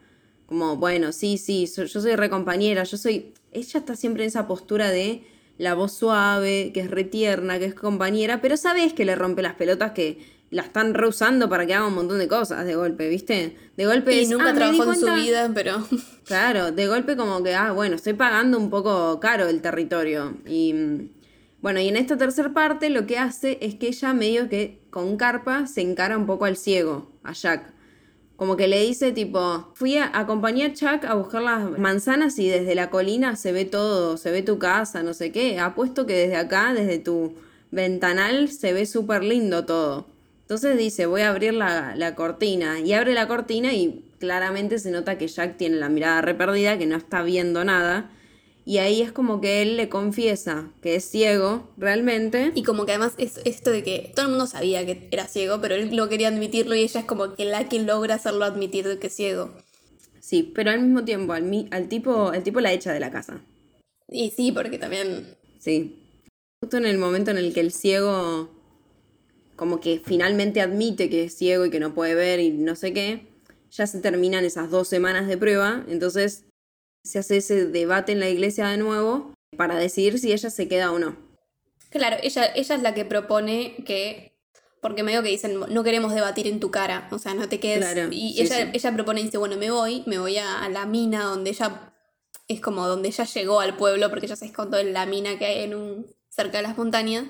como, bueno, sí, sí, so- yo soy re compañera, yo soy... Ella está siempre en esa postura de la voz suave, que es re tierna, que es compañera, pero sabes que le rompe las pelotas que la están reusando para que haga un montón de cosas de golpe, ¿viste? De golpe y es, nunca "Ah, trabajó en su cuenta". vida, pero Claro, de golpe como que, ah, bueno, estoy pagando un poco caro el territorio. Y mm, bueno, y en esta tercera parte lo que hace es que ella medio que con carpa se encara un poco al ciego, a Jack. Como que le dice tipo, fui a acompañar a Chuck a buscar las manzanas y desde la colina se ve todo, se ve tu casa, no sé qué. Apuesto que desde acá, desde tu ventanal, se ve súper lindo todo. Entonces dice, voy a abrir la, la cortina. Y abre la cortina y claramente se nota que Jack tiene la mirada re perdida, que no está viendo nada. Y ahí es como que él le confiesa que es ciego, realmente. Y como que además es esto de que todo el mundo sabía que era ciego, pero él no quería admitirlo y ella es como que la que logra hacerlo admitir de que es ciego. Sí, pero al mismo tiempo, al, mi- al tipo, el tipo la echa de la casa. Y sí, porque también... Sí. Justo en el momento en el que el ciego como que finalmente admite que es ciego y que no puede ver y no sé qué, ya se terminan esas dos semanas de prueba, entonces se hace ese debate en la iglesia de nuevo para decidir si ella se queda o no. Claro, ella, ella es la que propone que... Porque medio que dicen, no queremos debatir en tu cara, o sea, no te quedes... Claro, y sí, ella, sí. ella propone y dice, bueno, me voy, me voy a, a la mina donde ella... Es como donde ella llegó al pueblo, porque ella se escondió en la mina que hay en un, cerca de las montañas.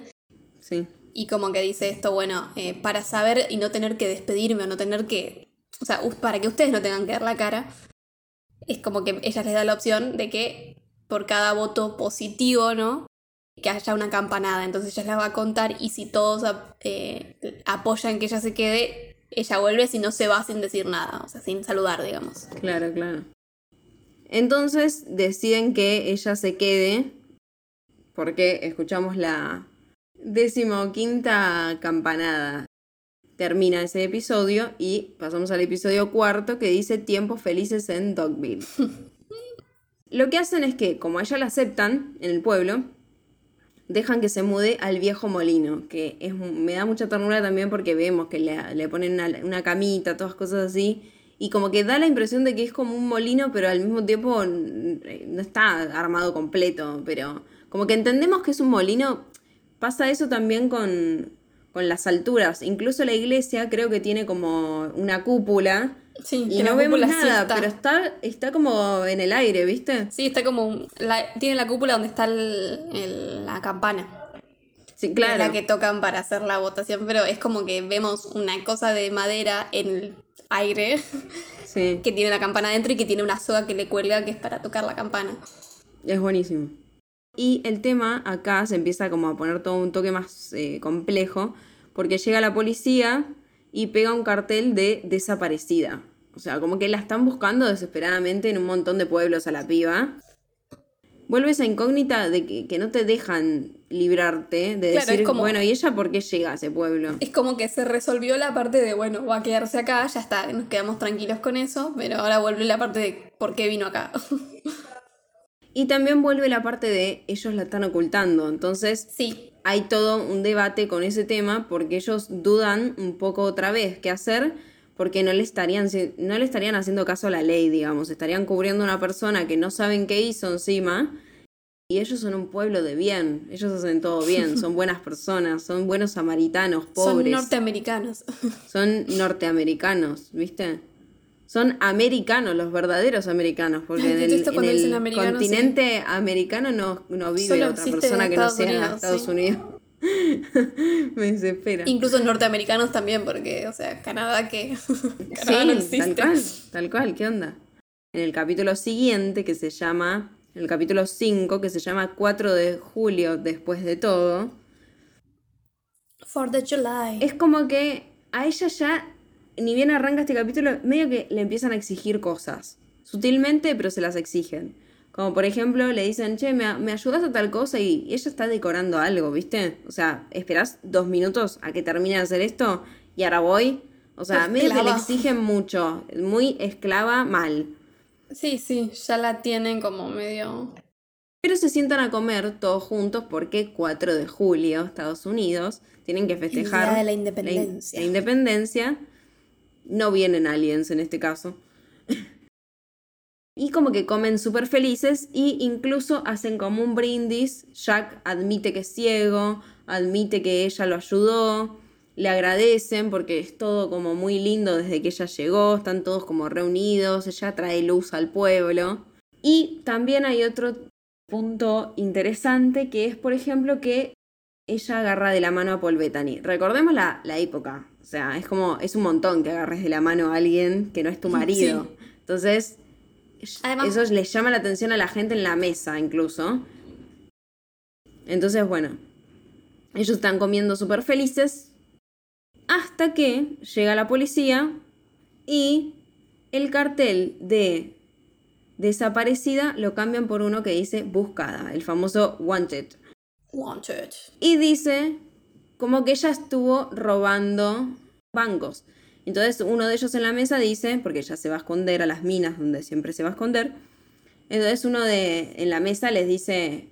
Sí. Y como que dice esto, bueno, eh, para saber y no tener que despedirme o no tener que. O sea, para que ustedes no tengan que dar la cara, es como que ella les da la opción de que por cada voto positivo, ¿no? Que haya una campanada. Entonces ella la va a contar y si todos eh, apoyan que ella se quede, ella vuelve, si no se va sin decir nada, o sea, sin saludar, digamos. Claro, claro. Entonces deciden que ella se quede porque escuchamos la decimoquinta campanada. Termina ese episodio y pasamos al episodio cuarto que dice tiempos felices en Dogville. Lo que hacen es que, como a ella la aceptan en el pueblo, dejan que se mude al viejo molino, que es, me da mucha ternura también porque vemos que le, le ponen una, una camita, todas cosas así, y como que da la impresión de que es como un molino, pero al mismo tiempo n- no está armado completo, pero como que entendemos que es un molino, pasa eso también con, con las alturas, incluso la iglesia creo que tiene como una cúpula Sí, y que no vemos sí nada, está. pero está, está como en el aire, ¿viste? Sí, está como. la- tiene la cúpula donde está el- el- la campana. Sí, claro. la que tocan para hacer la votación, pero es como que vemos una cosa de madera en el aire Sí, que tiene la campana adentro y que tiene una soga que le cuelga que es para tocar la campana. es buenísimo. Y el tema acá se empieza como a poner todo un toque más eh, complejo, porque llega la policía y pega un cartel de desaparecida. O sea, como que la están buscando desesperadamente en un montón de pueblos a la piba. Vuelve esa incógnita de que, que no te dejan librarte, de Claro, decir, como- bueno, ¿y ella por qué llega a ese pueblo? Es como que se resolvió la parte de, bueno, va a quedarse acá, ya está, nos quedamos tranquilos con eso, pero ahora vuelve la parte de por qué vino acá. Y también vuelve la parte de ellos la están ocultando. Entonces, sí, hay todo un debate con ese tema porque ellos dudan un poco otra vez qué hacer porque no le estarían no le estarían haciendo caso a la ley, digamos, estarían cubriendo a una persona que no saben qué hizo encima y ellos son un pueblo de bien, ellos hacen todo bien, son buenas personas, son buenos samaritanos, son pobres, norteamericanos. son norteamericanos, ¿viste? Son americanos, los verdaderos americanos, porque en el, en sí. continente americano no, no vive Solo otra persona que no sea Unidos, Estados sí. Unidos. Me desespera. Incluso norteamericanos también, porque, o sea, Canadá que... Canadá Sí, no tal existe. cual, tal cual, ¿qué onda? En el capítulo siguiente, que se llama, el capítulo 5, que se llama 4 de julio después de todo, For the July. es como que a ella ya, ni bien arranca este capítulo, medio que le empiezan a exigir cosas. Sutilmente, pero se las exigen. Como por ejemplo, le dicen, che, ¿me, me ayudas a tal cosa? Y ella está decorando algo, ¿viste? O sea, esperás dos minutos a que termine de hacer esto y ahora voy. O sea, medio que le exigen mucho. Muy esclava, mal. Sí, sí, ya la tienen como medio... Pero se sientan a comer todos juntos porque 4 de julio, Estados Unidos, tienen que festejar Día de la in- Independencia. la independencia. No vienen aliens en este caso. Y como que comen súper felices y incluso hacen como un brindis. Jack admite que es ciego, admite que ella lo ayudó, le agradecen porque es todo como muy lindo desde que ella llegó, están todos como reunidos, ella trae luz al pueblo. Y también hay otro punto interesante que es, por ejemplo, que ella agarra de la mano a Paul Bettany. Recordemos la, la época. O sea, es como, es un montón que agarres de la mano a alguien que no es tu marido. Sí. Entonces, Además- eso les llama la atención a la gente en la mesa, incluso. Entonces, bueno, ellos están comiendo súper felices. Hasta que llega la policía y el cartel de desaparecida lo cambian por uno que dice buscada, el famoso wanted. Wanted. Y dice como que ella estuvo robando bancos. Entonces uno de ellos en la mesa dice, porque ella se va a esconder a las minas donde siempre se va a esconder. Entonces uno de en la mesa les dice,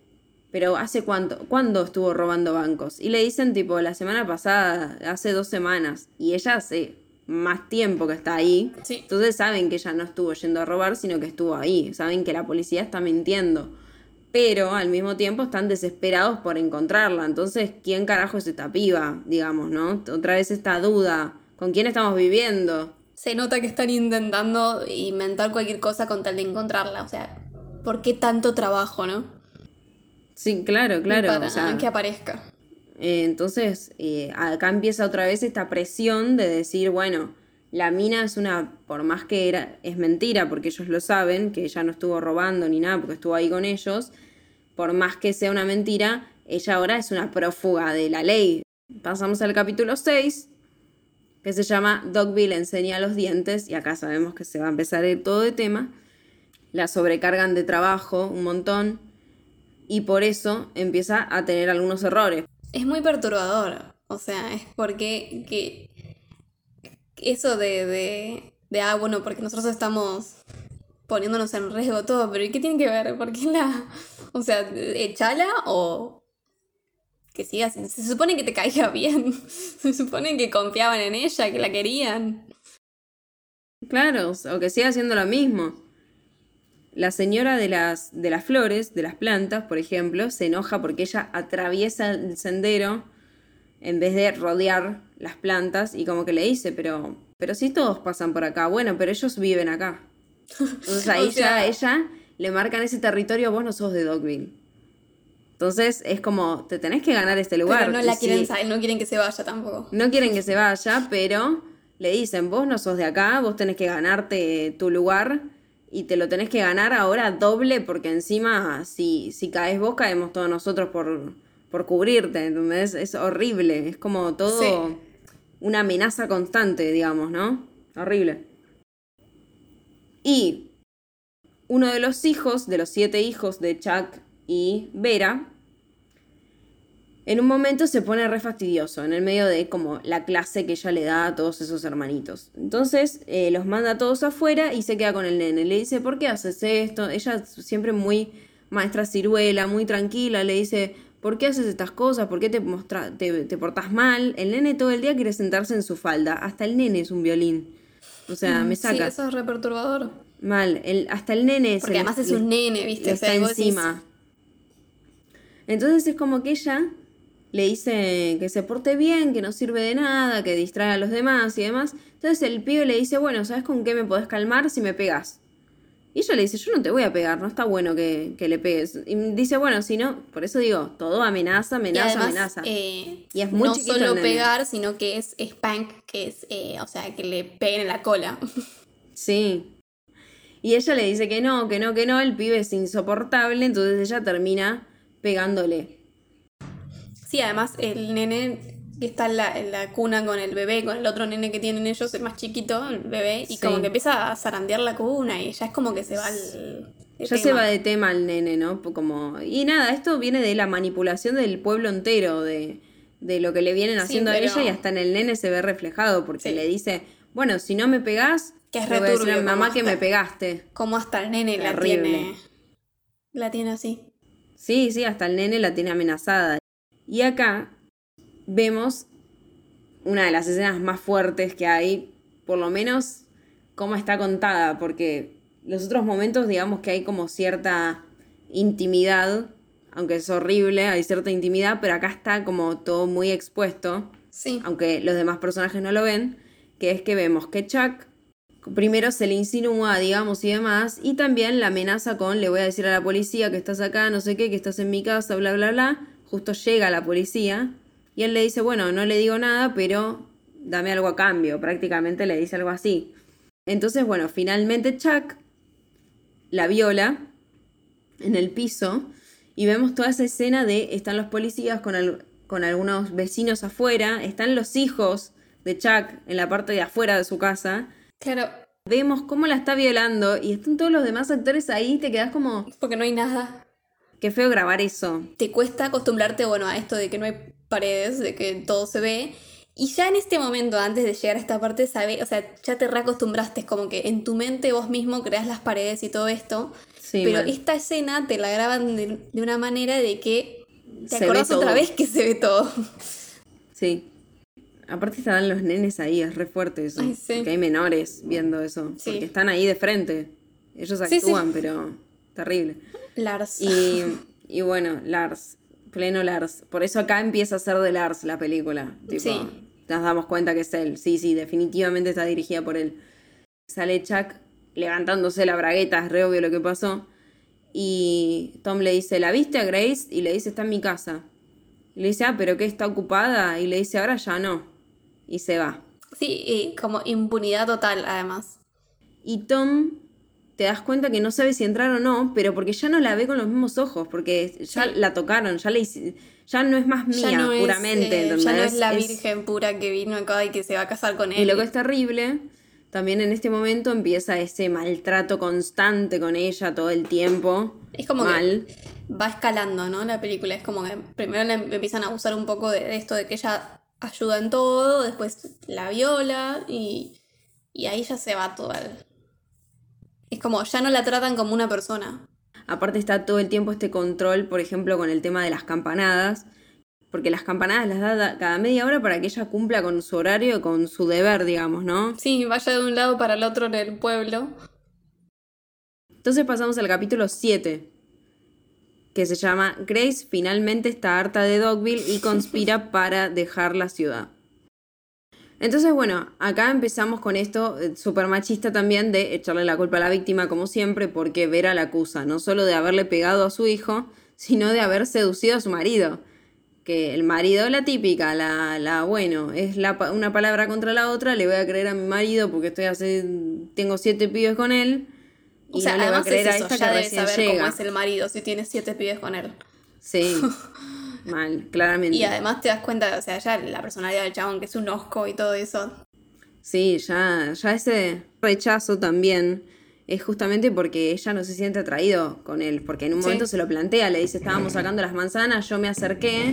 pero ¿hace cuánto? ¿Cuándo estuvo robando bancos? Y le dicen tipo la semana pasada, hace dos semanas. Y ella hace más tiempo que está ahí. Sí. Entonces saben que ella no estuvo yendo a robar, sino que estuvo ahí. Saben que la policía está mintiendo. Pero al mismo tiempo están desesperados por encontrarla. Entonces, ¿quién carajo es esta piba? Digamos, ¿no? Otra vez esta duda. ¿Con quién estamos viviendo? Se nota que están intentando inventar cualquier cosa con tal de encontrarla. O sea, ¿por qué tanto trabajo, no? Sí, claro, claro. Para o sea, que aparezca. Eh, entonces, eh, acá empieza otra vez esta presión de decir, bueno, la mina es una, por más que era, es mentira, porque ellos lo saben, que ella no estuvo robando ni nada, porque estuvo ahí con ellos, por más que sea una mentira, ella ahora es una prófuga de la ley. Pasamos al capítulo 6, que se llama Dogville enseña los dientes, y acá sabemos que se va a empezar todo de tema. La sobrecargan de trabajo un montón, y por eso empieza a tener algunos errores. Es muy perturbador. O sea, es porque que eso de, de, de, ah, bueno, porque nosotros estamos poniéndonos en riesgo todo, pero ¿y qué tiene que ver? ¿Por qué la... O sea, echala o que sigas... Se supone que te caiga bien. Se supone que confiaban en ella, que la querían. Claro, o que siga haciendo lo mismo. La señora de las, de las flores, de las plantas, por ejemplo, se enoja porque ella atraviesa el sendero en vez de rodear las plantas y como que le dice, pero pero si todos pasan por acá, bueno, pero ellos viven acá. Entonces ahí O sea- ya ella le marcan ese territorio, vos no sos de Dogville. Entonces es como, te tenés que ganar este lugar. Pero no la quieren, no quieren que se vaya tampoco. no quieren que se vaya, pero le dicen, vos no sos de acá, vos tenés que ganarte tu lugar y te lo tenés que ganar ahora doble porque encima si, si caes vos, caemos todos nosotros por, por cubrirte, ¿entendés? Es horrible, es como todo Sí. Una amenaza constante, digamos, ¿no? Horrible. Y uno de los hijos, de los siete hijos de Chuck y Vera, en un momento se pone re fastidioso, en el medio de como la clase que ella le da a todos esos hermanitos. Entonces eh, los manda a todos afuera y se queda con el nene. Le dice, ¿por qué haces esto? Ella siempre muy maestra ciruela, muy tranquila, le dice, ¿por qué haces estas cosas? ¿Por qué te, mostra- te, te portás mal? El nene todo el día quiere sentarse en su falda. Hasta el nene es un violín. O sea, me Sí, saca. eso es re perturbador. Mal. El, hasta el nene se Porque le- además es un nene, ¿viste? le O sea, está decís, encima. Entonces es como que ella le dice que se porte bien, que no sirve de nada, que distrae a los demás y demás. Entonces el pibe le dice, bueno, ¿sabes con qué me podés calmar si me pegas? Y ella le dice, yo no te voy a pegar, no está bueno que, que le pegues. Y dice, bueno, si no, por eso digo, todo amenaza, Y amenaza, además, amenaza. eh, Y es muy no solo pegar, sino que es spank, que es, eh, o sea, que le peguen en la cola. Sí. Y ella le dice que no, que no, que no, el pibe es insoportable, entonces ella termina pegándole. Sí, además el nene que está en la, en la cuna con el bebé, con el otro nene que tienen ellos, el más chiquito, el bebé, y Sí. como que empieza a zarandear la cuna y ya es como que se va el Ya se va de tema el nene, ¿no? Como... Y nada, esto viene de la manipulación del pueblo entero, de, de lo que le vienen Sí, haciendo pero- a ella y hasta en el nene se ve reflejado, porque Sí. le dice, bueno, si no me pegás, Que es a a returbio, mamá que me pegaste. Como hasta el nene la tiene... La tiene así. Sí, sí, hasta el nene la tiene amenazada. Y acá vemos una de las escenas más fuertes que hay, por lo menos cómo está contada, porque los otros momentos, digamos que hay como cierta intimidad, aunque es horrible, hay cierta intimidad, pero acá está como todo muy expuesto, Sí. aunque los demás personajes no lo ven, que es que vemos que Chuck primero se le insinúa, digamos, y demás, y también la amenaza con, le voy a decir a la policía que estás acá, no sé qué, que estás en mi casa, bla, bla, bla. Justo llega la policía y él le dice, bueno, no le digo nada, pero dame algo a cambio, prácticamente le dice algo así. Entonces, bueno, finalmente Chuck la viola en el piso y vemos toda esa escena de están los policías con, con algunos vecinos afuera, están los hijos de Chuck en la parte de afuera de su casa. Claro, Vemos cómo la está violando y están todos los demás actores ahí, te quedas como, porque no hay nada. qué feo grabar eso. Te cuesta acostumbrarte, bueno, a esto de que no hay paredes, de que todo se ve. Y ya en este momento, antes de llegar a esta parte, sabe, o sea, ya te reacostumbraste, es como que en tu mente vos mismo creas las paredes y todo esto. Sí, pero esta escena te la graban de, de una manera de que te Se acordás otra vez que se ve todo. Sí. Aparte estarán los nenes ahí, es re fuerte eso. Ay, sí. Porque hay menores viendo eso. Sí. Porque están ahí de frente. Ellos actúan, pero terrible. Lars. Y, y bueno, Lars, pleno Lars. Por eso acá empieza a ser de Lars la película. Tipo, Sí. Nos damos cuenta que es él. Sí, sí, definitivamente está dirigida por él. Sale Chuck levantándose la bragueta, es re obvio lo que pasó. Y Tom le dice, ¿la viste a Grace? Y le dice, está en mi casa. Y le dice, ah, pero que está ocupada. Y le dice, ahora ya no. Y se va. Sí, y como impunidad total, además. Y Tom te das cuenta que no sabe si entrar o no, pero porque ya no la ve con los mismos ojos, porque ya Sí. la tocaron, ya, le ya no es más mía, no es, puramente. eh, ya no es la Es- virgen pura que vino acá y que se va a casar con él. Y lo que es terrible, también en este momento empieza ese maltrato constante con ella todo el tiempo. Es como mal. que va escalando, ¿no? La película es como que primero le empiezan a abusar un poco de, esto de que ella ayuda en todo, después la viola y, y ahí ya se va todo al... Es como, ya no la tratan como una persona. Aparte está todo el tiempo este control, por ejemplo, con el tema de las campanadas, porque las campanadas las da da- cada media hora para que ella cumpla con su horario, con su deber, digamos, ¿no? Sí, vaya de un lado para el otro en el pueblo. Entonces pasamos al capítulo 7, que se llama Grace finalmente está harta de Dogville y conspira para dejar la ciudad. Entonces, bueno, acá empezamos con esto eh, súper machista también de echarle la culpa a la víctima, como siempre, porque Vera la acusa, no solo de haberle pegado a su hijo, sino de haber seducido a su marido. Que el marido, la típica, la, la bueno, es la, una palabra contra la otra, le voy a creer a mi marido porque estoy hace, tengo siete pibes con él. Y o sea, no le voy a creer a esta ya que saber llega. cómo es el marido si tiene siete pibes con él. Sí. Mal, claramente. Y además te das cuenta, o sea, ya la personalidad del chabón, que es un osco y todo eso. Sí, ya, ya ese rechazo también es justamente porque ella no se siente atraído con él, porque en un momento se lo plantea, le dice, estábamos sacando las manzanas, yo me acerqué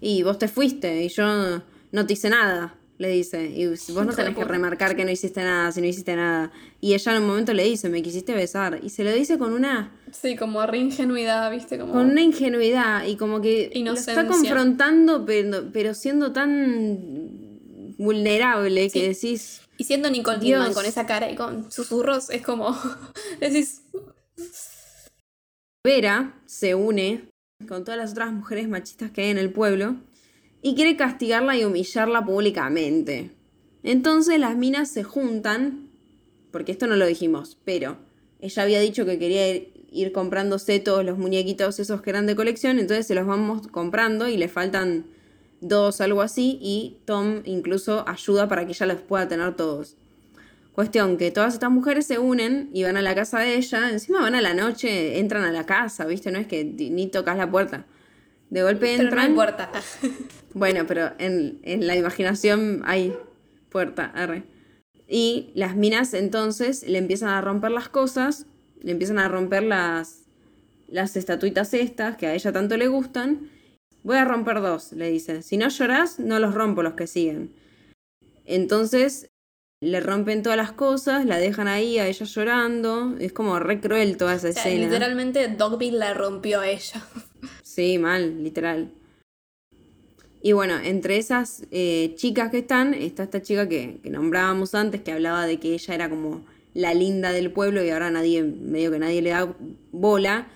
y vos te fuiste y yo no te hice nada, le dice, y vos no tenés que remarcar que no hiciste nada, si no hiciste nada. Y ella en un momento le dice, me quisiste besar, y se lo dice con una... Sí, como re ingenuidad, viste, como... Con una ingenuidad y como que lo está confrontando, pero, pero siendo tan vulnerable que decís y siendo Nicole Kidman con esa cara y con susurros, es como. decís. Vera se une con todas las otras mujeres machistas que hay en el pueblo y quiere castigarla y humillarla públicamente. Entonces las minas se juntan, porque esto no lo dijimos, pero ella había dicho que quería ir, ir comprándose todos los muñequitos esos que eran de colección, entonces se los vamos comprando y le faltan dos, algo así, y Tom incluso ayuda para que ella los pueda tener todos. Cuestión que todas estas mujeres se unen y van a la casa de ella, encima van a la noche, entran a la casa, ¿viste? No es que ni tocas la puerta. De golpe entran. Pero no hay puerta. bueno, pero en, en, la imaginación hay puerta. Y las minas entonces le empiezan a romper las cosas, le empiezan a romper las, las estatuitas estas que a ella tanto le gustan, Voy a romper dos, le dice. Si no lloras, no los rompo los que siguen. Entonces le rompen todas las cosas, la dejan ahí a ella llorando. Es como re cruel toda esa escena. Literalmente Dogville la rompió a ella. Sí, mal, literal. Y bueno, entre esas eh, chicas que están, está esta chica que, que, nombrábamos antes, que hablaba de que ella era como la linda del pueblo y ahora nadie, medio que nadie le da bola,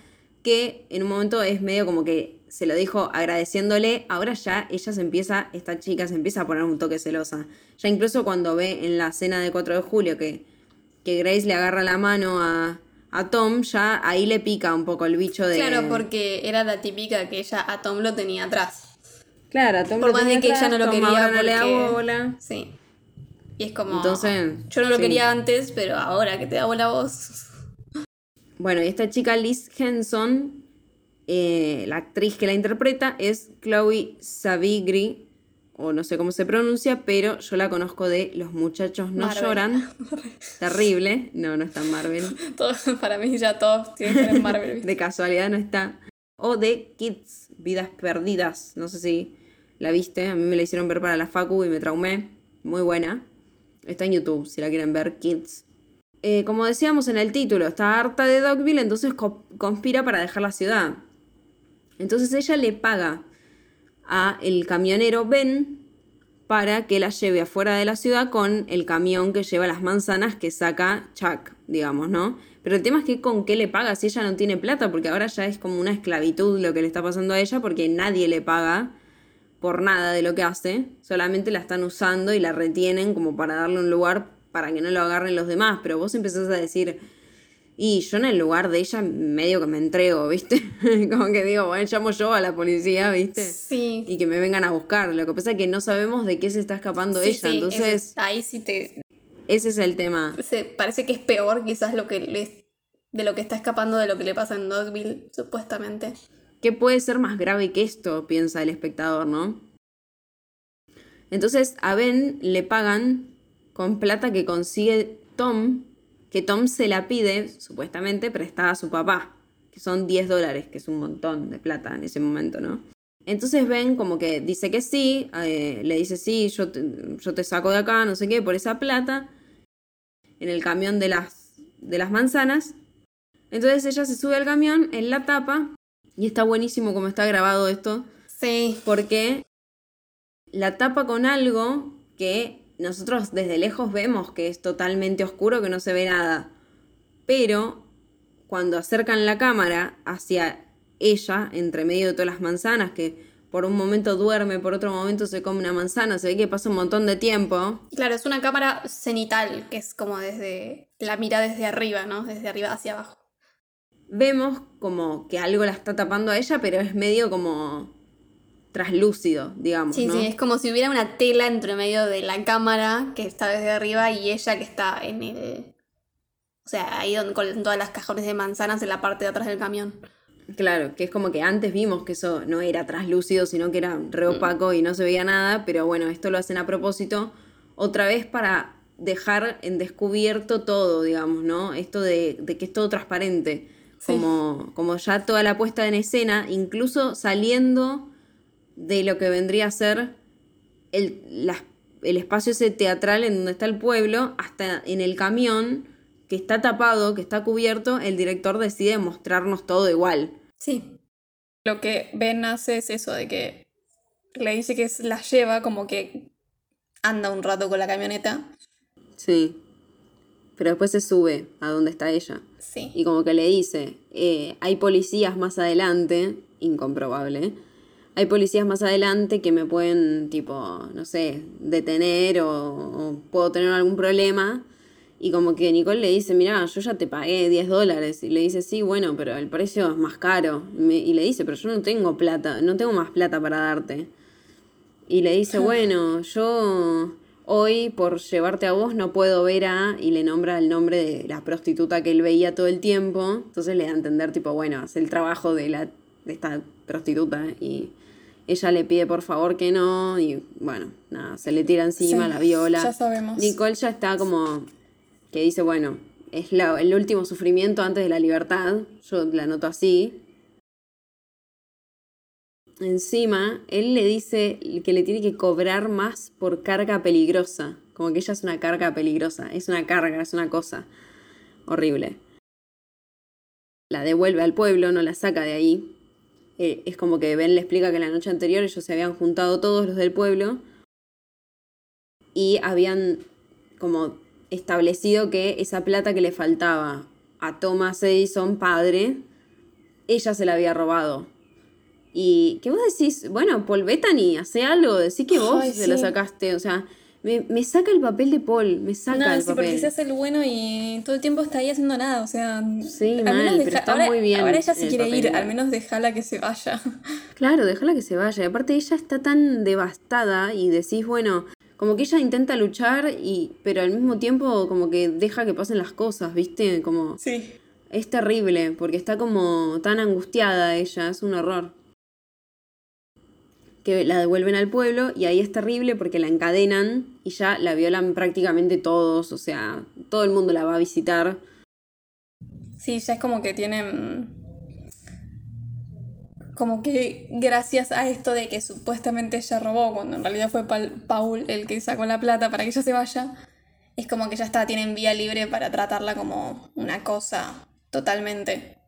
que en un momento es medio como que se lo dijo agradeciéndole, ahora ya ella se empieza, esta chica se empieza a poner un toque celosa. Ya incluso cuando ve en la cena de 4 de julio que, que Grace le agarra la mano a, a Tom, ya ahí le pica un poco el bicho de... Claro, porque era la típica que ella a Tom lo tenía atrás. Claro, a Tom Por lo más tenía de que ella no lo quería no le da bola. Sí. Y es como... Entonces, yo no lo quería antes, pero ahora que te da bola vos... Bueno, y esta chica Liz Henson eh, la actriz que la interpreta es Chloe Savigri, o no sé cómo se pronuncia, pero yo la conozco de Los muchachos no lloran. Terrible. No, no está en Marvel. para mí ya todos tienen que ser Marvel. de casualidad no está. O de Kids, Vidas Perdidas. No sé si la viste. A mí me la hicieron ver para la Facu y me traumé. Muy buena. Está en YouTube, si la quieren ver, Kids. Eh, como decíamos en el título, está harta de Dogville, entonces conspira para dejar la ciudad. Entonces ella le paga a el camionero Ben para que la lleve afuera de la ciudad con el camión que lleva las manzanas que saca Chuck, digamos, ¿no? Pero el tema es que con qué le paga si ella no tiene plata, porque ahora ya es como una esclavitud lo que le está pasando a ella, porque nadie le paga por nada de lo que hace, solamente la están usando y la retienen como para darle un lugar para que no lo agarren los demás, pero vos empezás a decir, y yo en el lugar de ella medio que me entrego, ¿viste? Como que digo, bueno, llamo yo a la policía, ¿viste? Sí. Y que me vengan a buscar. Lo que pasa es que no sabemos de qué se está escapando ella, entonces... ahí sí te... Ese es el tema. Se, parece que es peor quizás lo que le, de lo que está escapando de lo que le pasa en Dogville, supuestamente. ¿Qué puede ser más grave que esto? Piensa el espectador, ¿no? Entonces a Ben le pagan con plata que consigue Tom que Tom se la pide, supuestamente, prestada a su papá, que son 10 dólares, que es un montón de plata en ese momento, ¿no? Entonces ven como que dice que sí, eh, le dice sí, yo te, yo te saco de acá, no sé qué, por esa plata, en el camión de las, de las manzanas. Entonces ella se sube al camión, en la tapa, y está buenísimo como está grabado esto. Sí. Porque la tapa con algo que nosotros desde lejos vemos que es totalmente oscuro, que no se ve nada. Pero cuando acercan la cámara hacia ella, entre medio de todas las manzanas, que por un momento duerme, por otro momento se come una manzana, se ve que pasa un montón de tiempo. Claro, es una cámara cenital, que es como desde la mira desde arriba, ¿no? Desde arriba hacia abajo. Vemos como que algo la está tapando a ella, pero es medio como traslúcido, digamos. Sí, ¿no? sí, es como si hubiera una tela entre medio de la cámara que está desde arriba y ella que está en el... O sea, ahí donde, con todas las cajones de manzanas en la parte de atrás del camión. Claro, que es como que antes vimos que eso no era traslúcido, sino que era re opaco y no se veía nada, pero bueno, esto lo hacen a propósito, otra vez para dejar en descubierto todo, digamos, ¿no? Esto de, de que es todo transparente, Sí. como, como ya toda la puesta en escena, incluso saliendo de lo que vendría a ser el, la- el espacio ese teatral en donde está el pueblo, hasta en el camión que está tapado, que está cubierto, el director decide mostrarnos todo igual. Sí. Lo que Ben hace es eso, de que le dice que la lleva como que anda un rato con la camioneta. Sí. Pero después se sube a donde está ella. Sí. Y como que le dice, eh, hay policías más adelante, incomprobable, hay policías más adelante que me pueden, tipo, no sé, detener o, o puedo tener algún problema. Y como que Nicole le dice, mira, yo ya te pagué 10 dólares. Y le dice, sí, bueno, pero el precio es más caro. Y, me- y le dice, pero yo no tengo plata, no tengo más plata para darte. Y le dice, bueno, yo hoy por llevarte a vos no puedo ver a... Y le nombra el nombre de la prostituta que él veía todo el tiempo. Entonces le da a entender, tipo, bueno, hace el trabajo de, la, de esta prostituta. Y ella le pide por favor que no. Y bueno, nada, se le tira encima, Sí, la viola. ya sabemos. Nicole ya está como... Que dice, bueno, es la- el último sufrimiento antes de la libertad. Yo la noto así. Encima, él le dice que le tiene que cobrar más por carga peligrosa. Como que ella es una carga peligrosa. Es una carga, es una cosa horrible. La devuelve al pueblo, no la saca de ahí. Eh, es como que Ben le explica que la noche anterior ellos se habían juntado todos los del pueblo y habían como establecido que esa plata que le faltaba a Thomas Edison, padre, ella se la había robado. Y que vos decís, bueno, Paul Bettany, hace algo, decís que vos Ay, se la sacaste. O sea, me, me saca el papel de Paul, me saca No, el sí, papel. porque se hace el bueno y todo el tiempo está ahí haciendo nada, o sea... Sí, al mal, menos pero deja- está ahora, muy bien Ahora ella el quiere papel ir, igual. al menos déjala que se vaya. Claro, déjala que se vaya. Y aparte ella está tan devastada y decís, bueno, como que ella intenta luchar y pero al mismo tiempo como que deja que pasen las cosas, ¿viste? Como Sí. es terrible porque está como tan angustiada ella, es un horror. Que la devuelven al pueblo y ahí es terrible porque la encadenan y ya la violan prácticamente todos, o sea, todo el mundo la va a visitar. Sí, ya es como que tienen. Como que gracias a esto de que supuestamente ella robó, cuando en realidad fue Paul el que sacó la plata para que ella se vaya, es como que ya está, tienen vía libre para tratarla como una cosa totalmente.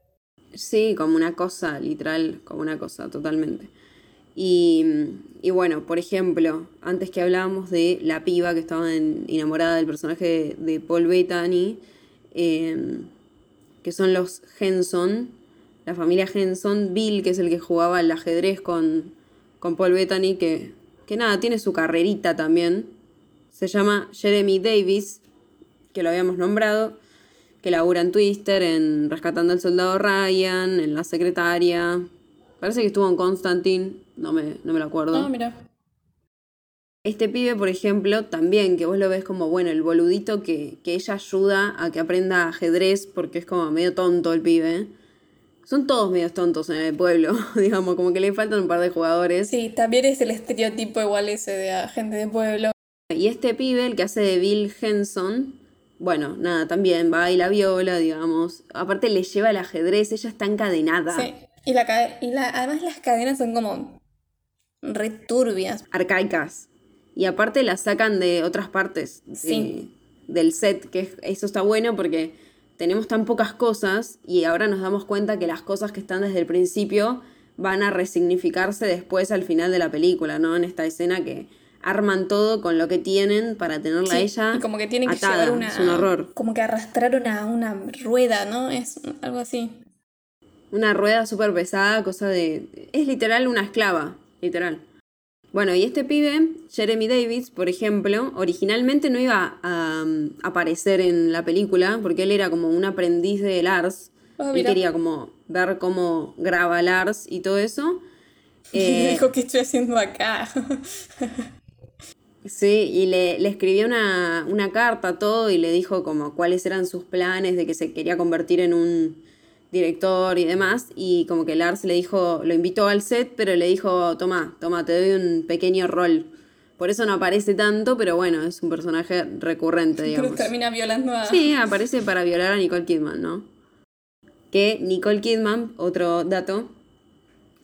Sí, como una cosa, literal, como una cosa, totalmente. Y, y bueno, por ejemplo, antes que hablábamos de la piba que estaba en- enamorada del personaje de, Paul Bettany, eh, que son los Henson, la familia Henson, Bill, que es el que jugaba al ajedrez con, con Paul Bettany, que, que nada, tiene su carrerita también. Se llama Jeremy Davis, que lo habíamos nombrado, que labura en Twister, en Rescatando al Soldado Ryan, en La Secretaria. Parece que estuvo en Constantine, no me, no me lo acuerdo. Ah, mira. Este pibe, por ejemplo, también, que vos lo ves como, bueno, el boludito que, que ella ayuda a que aprenda ajedrez, porque es como medio tonto el pibe. Son todos medio tontos en el pueblo, digamos, como que le faltan un par de jugadores. Sí, también es el estereotipo igual ese de agente de pueblo. Y este pibe, el que hace de Bill Henson, bueno, nada, también va y la viola, digamos. Aparte le lleva el ajedrez, ella está encadenada. Sí. Y, la, y la, además las cadenas son como re turbias. arcaicas. Y aparte las sacan de otras partes de- Sí. del set, que es- eso está bueno porque tenemos tan pocas cosas y ahora nos damos cuenta que las cosas que están desde el principio van a resignificarse después al final de la película, ¿no? En esta escena que arman todo con lo que tienen para tenerla a Sí, ella y como que tienen que llevar una. Es un horror. Como que arrastraron a una rueda, ¿no? Es algo así. Una rueda súper pesada, cosa de... Es literal una esclava. Literal. Bueno, y este pibe, Jeremy Davis, por ejemplo, originalmente no iba a um, aparecer en la película porque él era como un aprendiz de Lars. Ah, y quería como ver cómo graba Lars y todo eso. Y Eh, dijo, ¿qué estoy haciendo acá? Sí, y le, le escribió una, una carta, todo, y le dijo como cuáles eran sus planes de que se quería convertir en un director y demás. Y como que Lars le dijo, lo invitó al set, pero le dijo, toma, toma, te doy un pequeño rol. Por eso no aparece tanto, pero bueno, es un personaje recurrente, Pero digamos. termina violando a... Sí, aparece para violar a Nicole Kidman, ¿no? Que Nicole Kidman, otro dato,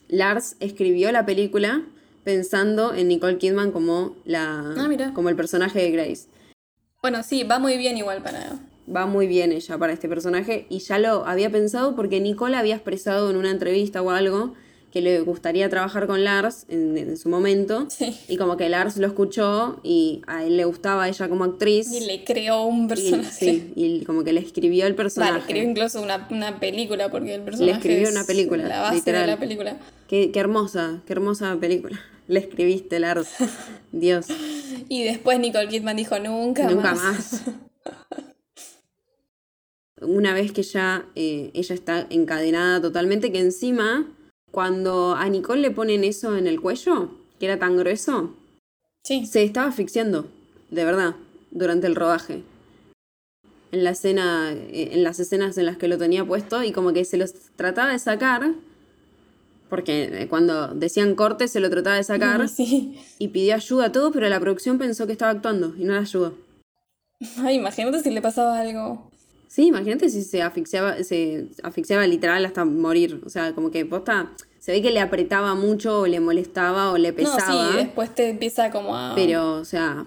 Lars escribió la película pensando en Nicole Kidman como la Ah, mira. como el personaje de Grace. Bueno, sí, va muy bien igual para... Va muy bien ella para este personaje y ya lo había pensado porque Nicole había expresado en una entrevista o algo que le gustaría trabajar con Lars en, en su momento Sí. y como que Lars lo escuchó y a él le gustaba ella como actriz Y le creó un y, personaje. sí, y como que le escribió el personaje. Vale, creó incluso una, una película porque el personaje escribió es una película, La base literal. de la película. Qué, qué hermosa, qué hermosa película. Le escribiste, Lars. Dios, Y después Nicole Kidman dijo, nunca, nunca más. más. Una vez que ya eh, ella está encadenada totalmente, que encima, cuando a Nicole le ponen eso en el cuello, que era tan grueso, Sí. se estaba asfixiando, de verdad, durante el rodaje. En la escena, eh, en las escenas en las que lo tenía puesto y como que se los trataba de sacar, porque eh, cuando decían corte se lo trataba de sacar Sí. y pidió ayuda a todos, pero la producción pensó que estaba actuando y no la ayudó. Ay, imagínate si le pasaba algo. Sí, imagínate si se asfixiaba, se asfixiaba literal hasta morir. O sea, como que posta, se ve que le apretaba mucho o le molestaba o le pesaba. No, sí, después te empieza como a, pero, o sea,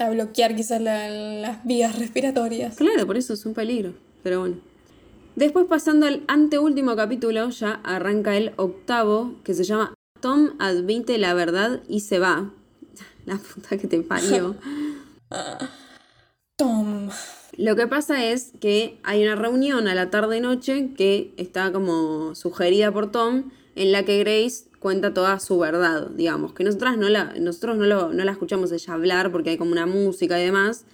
a bloquear quizás la- las vías respiratorias. Claro, por eso es un peligro. Pero bueno. Después pasando al anteúltimo capítulo, ya arranca el octavo, que se llama Tom admite la verdad y se va. La puta que te parió. Tom. Lo que pasa es que hay una reunión a la tarde-noche que está como sugerida por Tom, en la que Grace cuenta toda su verdad, digamos. Que nosotras no la, nosotros no, lo- no la escuchamos ella hablar porque hay como una música y demás.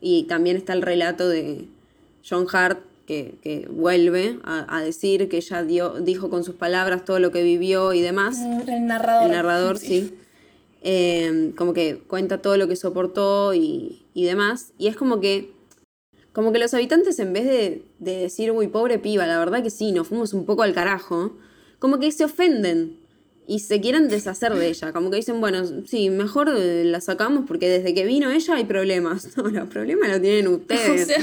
Y también está el relato de John Hart que, que vuelve a, a decir que ella dio, dijo con sus palabras todo lo que vivió y demás. El narrador. El narrador, sí. Eh, como que cuenta todo lo que soportó y, y demás. Y es como que. Como que los habitantes, en vez de, de decir, uy, pobre piba, la verdad que sí, nos fuimos un poco al carajo, como que se ofenden y se quieren deshacer de ella. Como que dicen, bueno, sí, mejor eh, la sacamos porque desde que vino ella hay problemas. No, los problemas los tienen O ustedes. sea,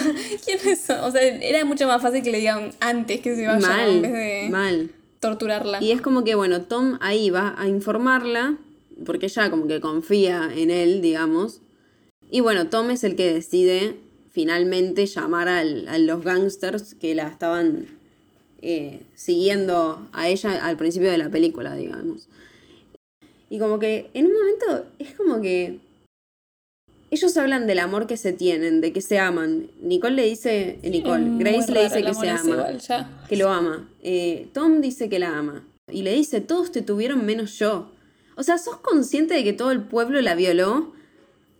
¿quiénes son? O sea, era mucho más fácil que le digan antes que se vaya en vez mal, de mal. torturarla. Y es como que, bueno, Tom ahí va a informarla, porque ella como que confía en él, digamos. Y bueno, Tom es el que decide finalmente llamar al- a los gangsters que la estaban eh, siguiendo a ella al principio de la película, digamos. Y como que en un momento es como que ellos hablan del amor que se tienen, de que se aman. Nicole le dice, eh, Nicole, Grace le dice que se ama igual, que lo ama. Eh, Tom dice que la ama. Y le dice, todos te tuvieron menos yo. O sea, ¿sos consciente de que todo el pueblo la violó?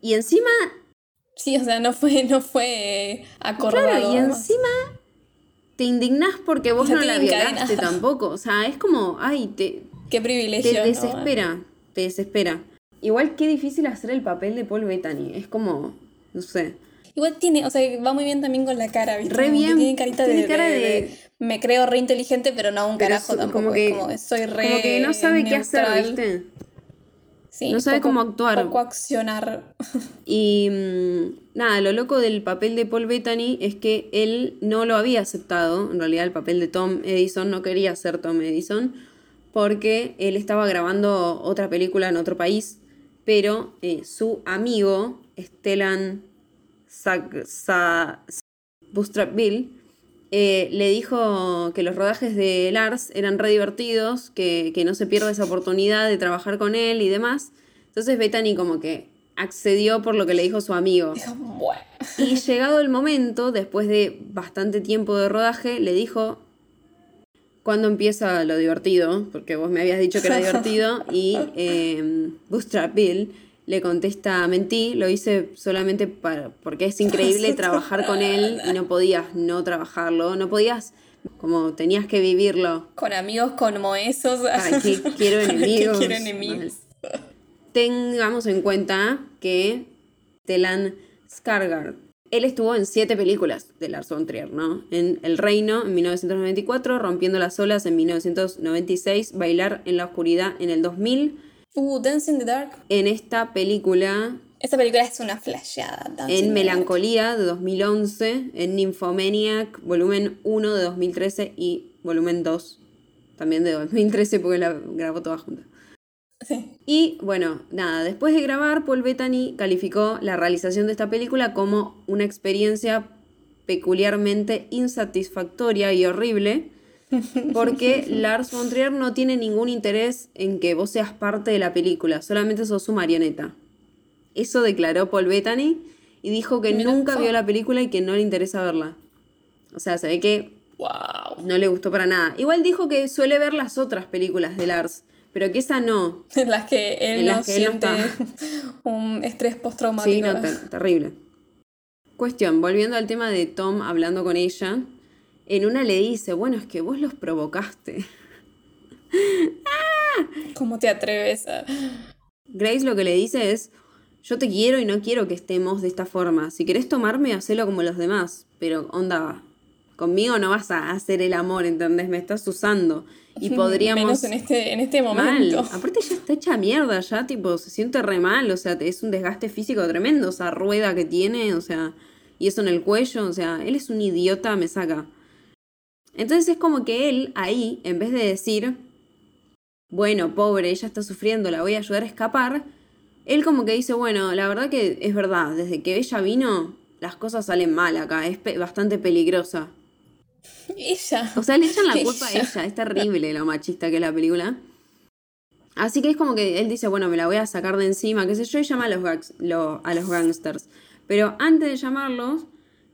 Y encima, Sí, o sea, no fue, no fue acordado. claro, y encima te indignás porque vos no la violaste tampoco. O sea, es como, ay, te, Qué privilegio. te ¿no? desespera, te desespera. Igual qué difícil hacer el papel de Paul Bettany. Es como, no sé. Igual tiene, o sea, va muy bien también con la cara, ¿viste? Re bien, Tiene carita tiene de, cara de- de- de- Me creo re inteligente, pero no un Pero carajo tampoco. como es que- como, soy re. Como que no sabe qué hacer. ¿viste? Sí, No sabe poco- cómo actuar. Poco accionar. Y mm, nada, lo loco del papel de Paul Bettany es que él no lo había aceptado. En realidad, el papel de Tom Edison no quería ser Tom Edison porque él estaba grabando otra película en otro país. Pero eh, su amigo, Stellan Bill, eh, le dijo que los rodajes de Lars eran re divertidos, que, que no se pierda esa oportunidad de trabajar con él y demás. Entonces Bethany como que accedió por lo que le dijo su amigo. Y llegado el momento, después de bastante tiempo de rodaje, le dijo, cuando empieza lo divertido, porque vos me habías dicho que era divertido, y eh, Bootstrap Bill le contesta, mentí, lo hice solamente para, porque es increíble trabajar con él y no podías no trabajarlo, no podías, como tenías que vivirlo. Con amigos como esos. Ay, que quiero enemigos. quiero enemigos. Tengamos en cuenta que Telan Skargard, él estuvo en siete películas de Lars von Trier, ¿no? En El Reino en 1994, Rompiendo las olas en 1996, Bailar en la oscuridad en el 2000. Uh, Dance in the Dark. En esta película Esta película es una flasheada. Dance en Melancolía de 2011, en Nymphomaniac, volumen 1 de 2013 y volumen 2 también de 2013 porque la grabó toda junta. Sí. Y bueno, nada, después de grabar, Paul Bettany calificó la realización de esta película como una experiencia peculiarmente insatisfactoria y horrible, porque Lars von Trier no tiene ningún interés en que vos seas parte de la película, solamente sos su marioneta. Eso declaró Paul Bettany y dijo que nunca vio la película y que no le interesa verla. O sea, se ve que Wow. no le gustó para nada. Igual dijo que suele ver las otras películas de Lars, pero que esa no. En las que él En no él no siente un estrés Sí, postraumático. no, ter- terrible. Cuestión, volviendo al tema de Tom hablando con ella, en una le dice, bueno, es que vos los provocaste. ¿Cómo te atreves a.? Grace lo que le dice es, yo te quiero y no quiero que estemos de esta forma. Si querés tomarme, hacelo como los demás. Pero onda, conmigo no vas a hacer el amor, ¿entendés? Me estás usando. Y podríamos... Menos en este, en este Mal. momento. Aparte ya está hecha mierda, ya tipo se siente re mal, o sea, es un desgaste físico tremendo, esa rueda que tiene, o sea, y eso en el cuello, o sea, él es un idiota, me saca. Entonces es como que él ahí, en vez de decir, bueno, pobre, ella está sufriendo, la voy a ayudar a escapar, él como que dice, bueno, la verdad que es verdad, desde que ella vino, las cosas salen mal acá, es pe- bastante peligrosa. Ella. O sea, le echan la culpa a Ella. ella. Es terrible lo machista que es la película. Así que es como que él dice, bueno, me la voy a sacar de encima, qué sé yo, y llama a los, gags- lo- a los gangsters. Pero antes de llamarlos,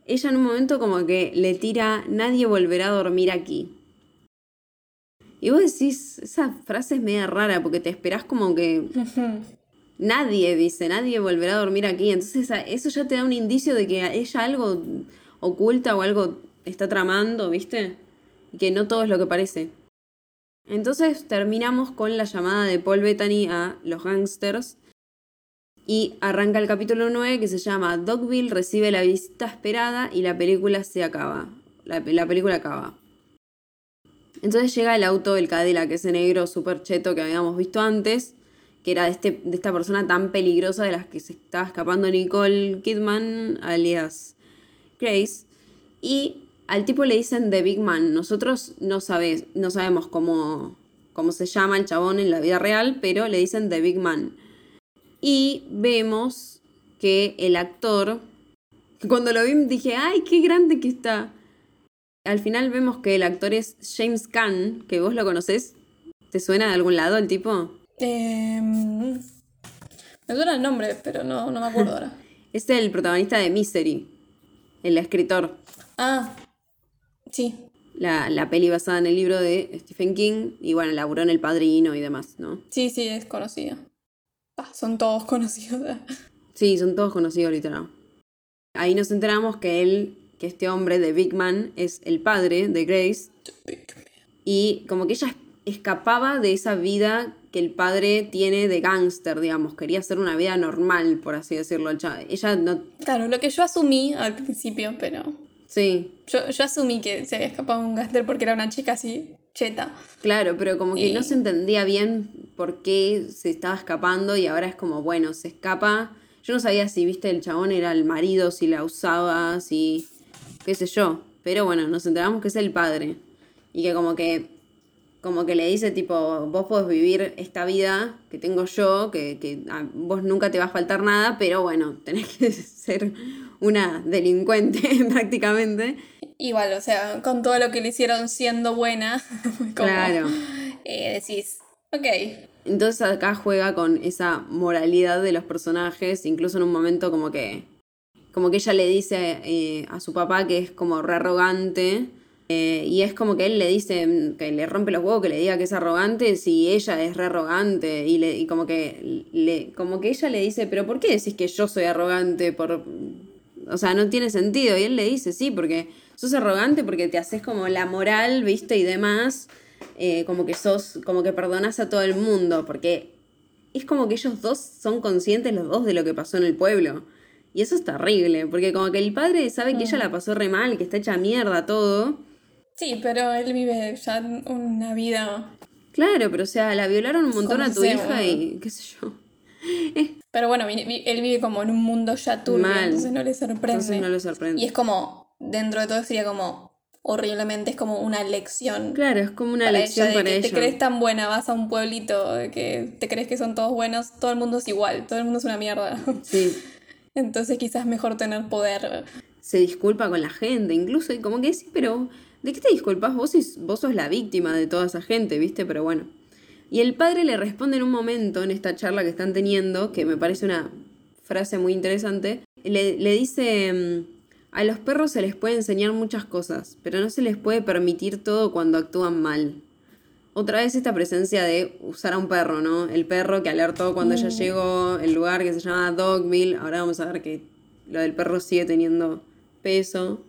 ella en un momento como que le tira, nadie volverá a dormir aquí. Y vos decís, esa frase es media rara porque te esperás como que nadie dice, nadie volverá a dormir aquí. Entonces eso ya te da un indicio de que ella algo oculta o algo está tramando, ¿viste? Y que no todo es lo que parece. Entonces terminamos con la llamada de Paul Bettany a los gangsters. Y arranca el capítulo 9 que se llama Dogville recibe la visita esperada y la película se acaba. La, la película acaba. Entonces llega el auto, el Cadillac, ese negro super cheto que habíamos visto antes, que era de, este, de esta persona tan peligrosa de las que se estaba escapando Nicole Kidman, alias Grace. Y al tipo le dicen The Big Man. Nosotros no, no sabemos cómo, cómo se llama el chabón en la vida real, pero le dicen The Big Man. Y vemos que el actor, cuando lo vi dije, ¡ay, qué grande que está! Al final vemos que el actor es James Caan, que vos lo conocés. ¿Te suena de algún lado el tipo? Em, me suena el nombre, pero no, no me acuerdo ahora. Es el protagonista de Misery, el escritor. Ah, sí. La, la peli basada en el libro de Stephen King. Y bueno, laburó en El Padrino y demás, ¿no? Sí, sí, es conocida. Ah, son todos conocidos. Sí, son todos conocidos literal. Ahí nos enteramos que él, que este hombre de Big Man, es el padre de Grace. Y como que ella escapaba de esa vida que el padre tiene de gángster, digamos. Quería hacer una vida normal, por así decirlo. Ella no... Claro, lo que yo asumí al principio, pero. Sí, Yo, yo asumí que se había escapado un gángster porque era una chica así, cheta. claro, pero como que Y- no se entendía bien por qué se estaba escapando y ahora es como, bueno, se escapa. Yo no sabía si, viste, el chabón era el marido, si la usaba, si... qué sé yo. Pero bueno, nos enteramos que es el padre. Y que como que como que le dice tipo, vos podés vivir esta vida que tengo yo, que, que a vos nunca te va a faltar nada, pero bueno, tenés que ser una delincuente prácticamente. Igual, o sea, con todo lo que le hicieron siendo buena, como, Claro. eh, decís, ok, Entonces acá juega con esa moralidad de los personajes, incluso en un momento como que como que ella le dice eh, a su papá que es como re arrogante Eh, y es como que él le dice que le rompe los huevos, que le diga que es arrogante si ella es re arrogante. Y, le, y como, que le, como que ella le dice, pero ¿por qué decís que yo soy arrogante? Por... O sea, no tiene sentido. Y él le dice, sí, porque sos arrogante porque te haces como la moral, viste, y demás. Eh, como que sos, como que perdonas a todo el mundo. Porque es como que ellos dos son conscientes los dos de lo que pasó en el pueblo. Y eso es terrible, porque como que el padre sabe que ella la pasó re mal, que está hecha mierda todo. Sí, pero él vive ya una vida. Claro, pero o sea, la violaron un montón a tu hija y qué sé yo. Pero bueno, él vive como en un mundo ya turbio, entonces no le sorprende. Entonces no le sorprende. Y es como, dentro de todo sería como horriblemente, es como una lección. Claro, es como una lección para ella. Te crees tan buena, vas a un pueblito que te crees que son todos buenos, todo el mundo es igual, todo el mundo es una mierda. Sí. Entonces quizás mejor tener poder. Se disculpa con la gente, incluso, y como que sí, pero ¿de qué te disculpas? Vos, vos sos la víctima de toda esa gente, ¿viste? Pero bueno. Y el padre le responde en un momento, en esta charla que están teniendo, que me parece una frase muy interesante, le, le dice, mm, a los perros se les puede enseñar muchas cosas, pero no se les puede permitir todo cuando actúan mal. Otra vez esta presencia de usar a un perro, ¿no? El perro que alertó cuando ella mm. llegó, el lugar que se llama Dogville, ahora vamos a ver que lo del perro sigue teniendo peso.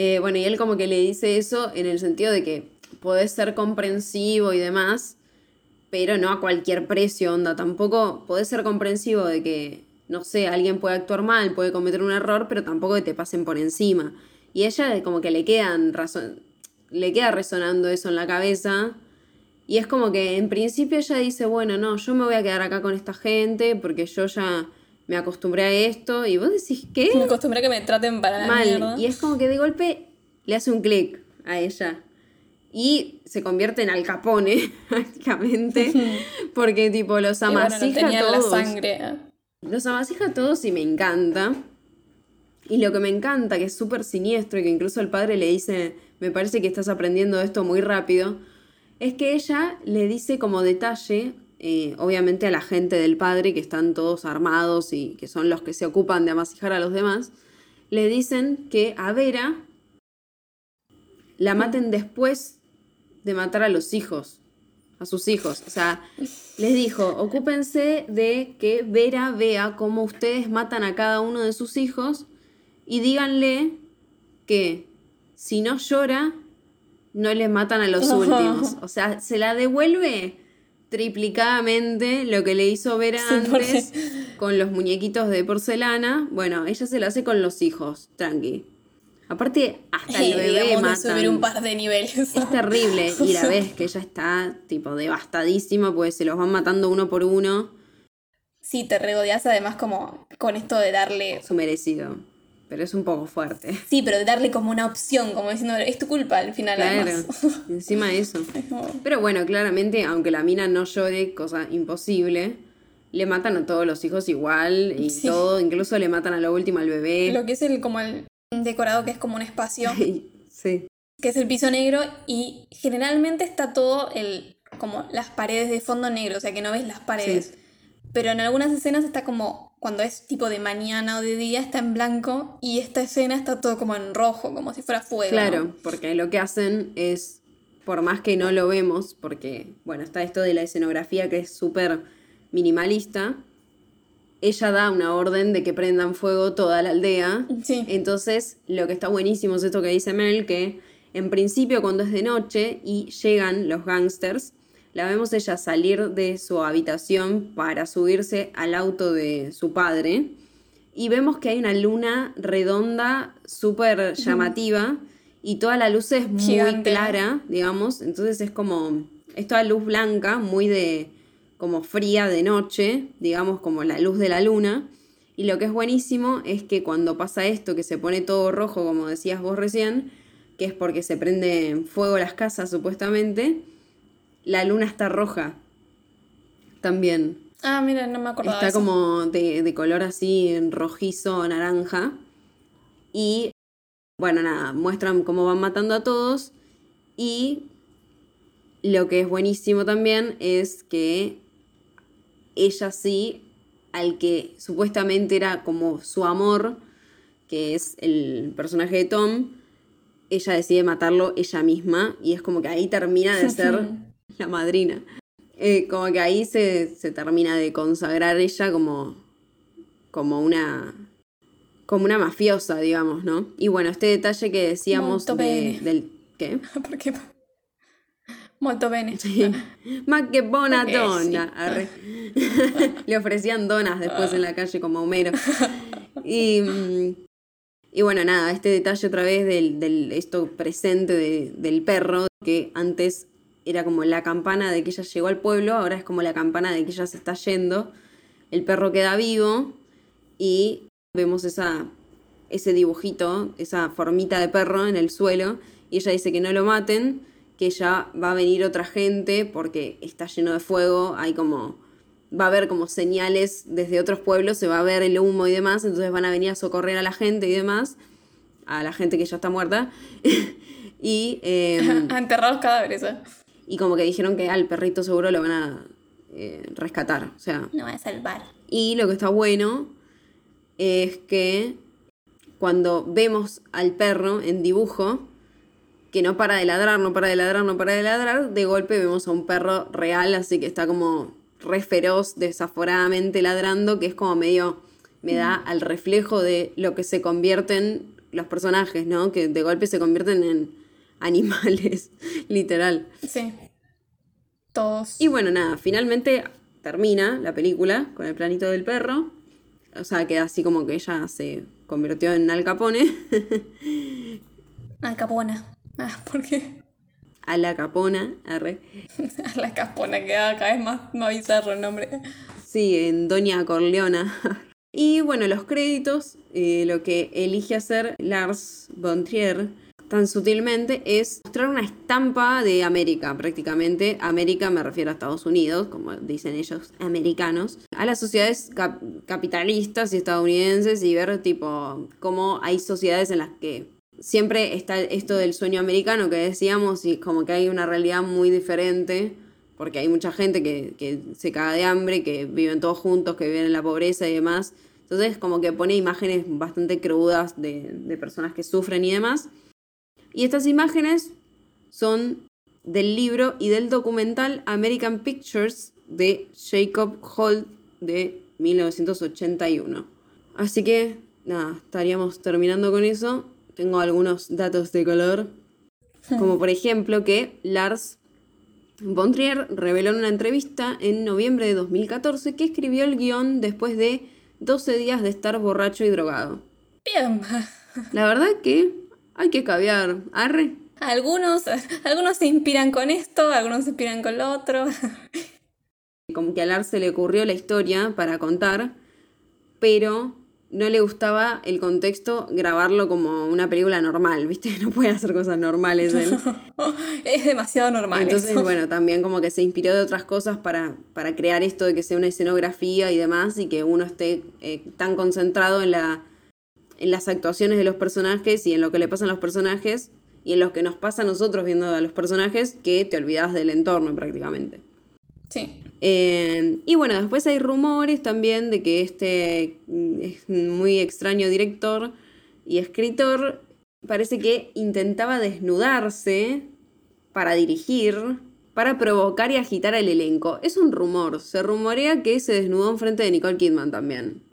Eh, bueno, y él como que le dice eso en el sentido de que podés ser comprensivo y demás, pero no a cualquier precio, onda. Tampoco podés ser comprensivo de que, no sé, alguien puede actuar mal, puede cometer un error, pero tampoco que te pasen por encima. Y ella como que le quedan razón, le queda resonando eso en la cabeza. Y es como que en principio ella dice, bueno, no, yo me voy a quedar acá con esta gente porque yo ya me acostumbré a esto y vos decís, ¿qué? Me acostumbré a que me traten para la Mal. Y es como que de golpe le hace un clic a ella. Y se convierte en Al Capone, prácticamente. porque, tipo, los amasija todos. La sangre. Los amasija todos y me encanta. Y lo que me encanta, que es súper siniestro y que incluso el padre le dice, me parece que estás aprendiendo esto muy rápido, es que ella le dice como detalle eh, obviamente a la gente del padre, que están todos armados y que son los que se ocupan de amasijar a los demás, le dicen que a Vera la maten después de matar a los hijos, a sus hijos. O sea, les dijo, ocúpense de que Vera vea cómo ustedes matan a cada uno de sus hijos y díganle que si no llora, no les matan a los últimos. O sea, se la devuelve triplicadamente lo que le hizo Vera antes con los muñequitos de porcelana. Bueno, ella se lo hace con los hijos, tranqui. Aparte, hasta el bebé matan. un par de niveles. Es terrible. Y la ves que ella está, tipo, devastadísima, pues se los van matando uno por uno. Sí, te regodeas además como con esto de darle... Su merecido pero es un poco fuerte. Sí, pero darle como una opción, como diciendo, es tu culpa al final. Claro, encima de eso. Pero bueno, claramente, aunque la mina no llore, cosa imposible, le matan a todos los hijos igual y todo, incluso le matan a lo último al bebé. Lo que es el como el decorado que es como un espacio. sí. Que es el piso negro y generalmente está todo el como las paredes de fondo negro, o sea que no ves las paredes. Pero en algunas escenas está como cuando es tipo de mañana o de día está en blanco y esta escena está todo como en rojo, como si fuera fuego. Claro, porque lo que hacen es, por más que no lo vemos, porque, bueno, está esto de la escenografía que es súper minimalista, ella da una orden de que prendan fuego toda la aldea. Sí. Entonces, lo que está buenísimo es esto que dice Mel, que en principio cuando es de noche y llegan los gangsters, la vemos ella salir de su habitación para subirse al auto de su padre y vemos que hay una luna redonda súper llamativa y toda la luz es muy clara, digamos, entonces es como, es toda luz blanca, muy de, como fría de noche, digamos, como la luz de la luna. Y lo que es buenísimo es que cuando pasa esto, que se pone todo rojo, como decías vos recién, que es porque se prende fuego las casas supuestamente, la luna está roja. También. Ah, mira, no me acordaba. Está como de, color así, rojizo, naranja. Y bueno, nada, muestran cómo van matando a todos. Y lo que es buenísimo también es que ella sí, al que supuestamente era como su amor, que es el personaje de Tom, ella decide matarlo ella misma y es como que ahí termina de ser la madrina. Eh, como que ahí se, se, termina de consagrar ella como, como una como una mafiosa, digamos, ¿no? Y bueno, este detalle que decíamos de, del... ¿Qué? ¿Por qué? Molto bene. Sí. Ma que buena donna. Le ofrecían donas después en la calle como Homero. Y, y bueno, nada, este detalle otra vez del, del esto presente del perro, que antes era como la campana de que ella llegó al pueblo, ahora es como la campana de que ella se está yendo. El perro queda vivo y vemos esa, ese dibujito, esa formita de perro en el suelo, y ella dice que no lo maten, que ya va a venir otra gente porque está lleno de fuego, hay como, va a haber como señales desde otros pueblos, se va a ver el humo y demás, entonces van a venir a socorrer a la gente y demás, a la gente que ya está muerta, y... Eh, a enterrar cadáveres. ¿eh? Y como que dijeron que al perrito seguro lo van a eh, rescatar, o sea... No va a salvar. Y lo que está bueno es que cuando vemos al perro en dibujo, que no para de ladrar, no para de ladrar, no para de ladrar, de golpe vemos a un perro real, así que está como re feroz, desaforadamente ladrando, que es como medio, me da al reflejo de lo que se convierten los personajes, ¿no? Que de golpe se convierten en animales, literal. Sí. Todos. Y bueno, nada, finalmente termina la película con el planito del perro o sea, queda así como que ella se convirtió en Al Capone. Al Capona. Ah, ¿por qué? A la Capona, arre. a la Capona, queda cada vez más, más bizarro el nombre. Sí, en Doña Corleona. y bueno, los créditos, eh, lo que elige hacer Lars von Trier tan sutilmente es mostrar una estampa de América, prácticamente. América me refiero a Estados Unidos, como dicen ellos, americanos, a las sociedades capitalistas y estadounidenses y ver tipo cómo hay sociedades en las que siempre está esto del sueño americano que decíamos y como que hay una realidad muy diferente. Porque hay mucha gente que, se caga de hambre, que viven todos juntos, que viven en la pobreza y demás. Entonces, como que pone imágenes bastante crudas de, de personas que sufren y demás. Y estas imágenes son del libro y del documental American Pictures de Jacob Holt de 1981. Así que, nada, estaríamos terminando con eso. Tengo algunos datos de color, como por ejemplo que Lars von Trier reveló en una entrevista en noviembre de 2014 que escribió el guion después de 12 días de estar borracho y drogado. Bien. La verdad que hay que caviar. Arre. Algunos, algunos se inspiran con esto, algunos se inspiran con lo otro. Como que a Lars se le ocurrió la historia para contar, pero no le gustaba el contexto grabarlo como una película normal, ¿viste? No puede hacer cosas normales él. es demasiado normal. Entonces, bueno, también como que se inspiró de otras cosas para, para crear esto de que sea una escenografía y demás y que uno esté eh, tan concentrado en la en las actuaciones de los personajes y en lo que le pasa a los personajes y en lo que nos pasa a nosotros viendo a los personajes que te olvidas del entorno prácticamente. Sí. Eh, y bueno, después hay rumores también de que este es muy extraño director y escritor parece que intentaba desnudarse para dirigir, para provocar y agitar al elenco. Es un rumor, se rumorea que se desnudó en frente de Nicole Kidman también.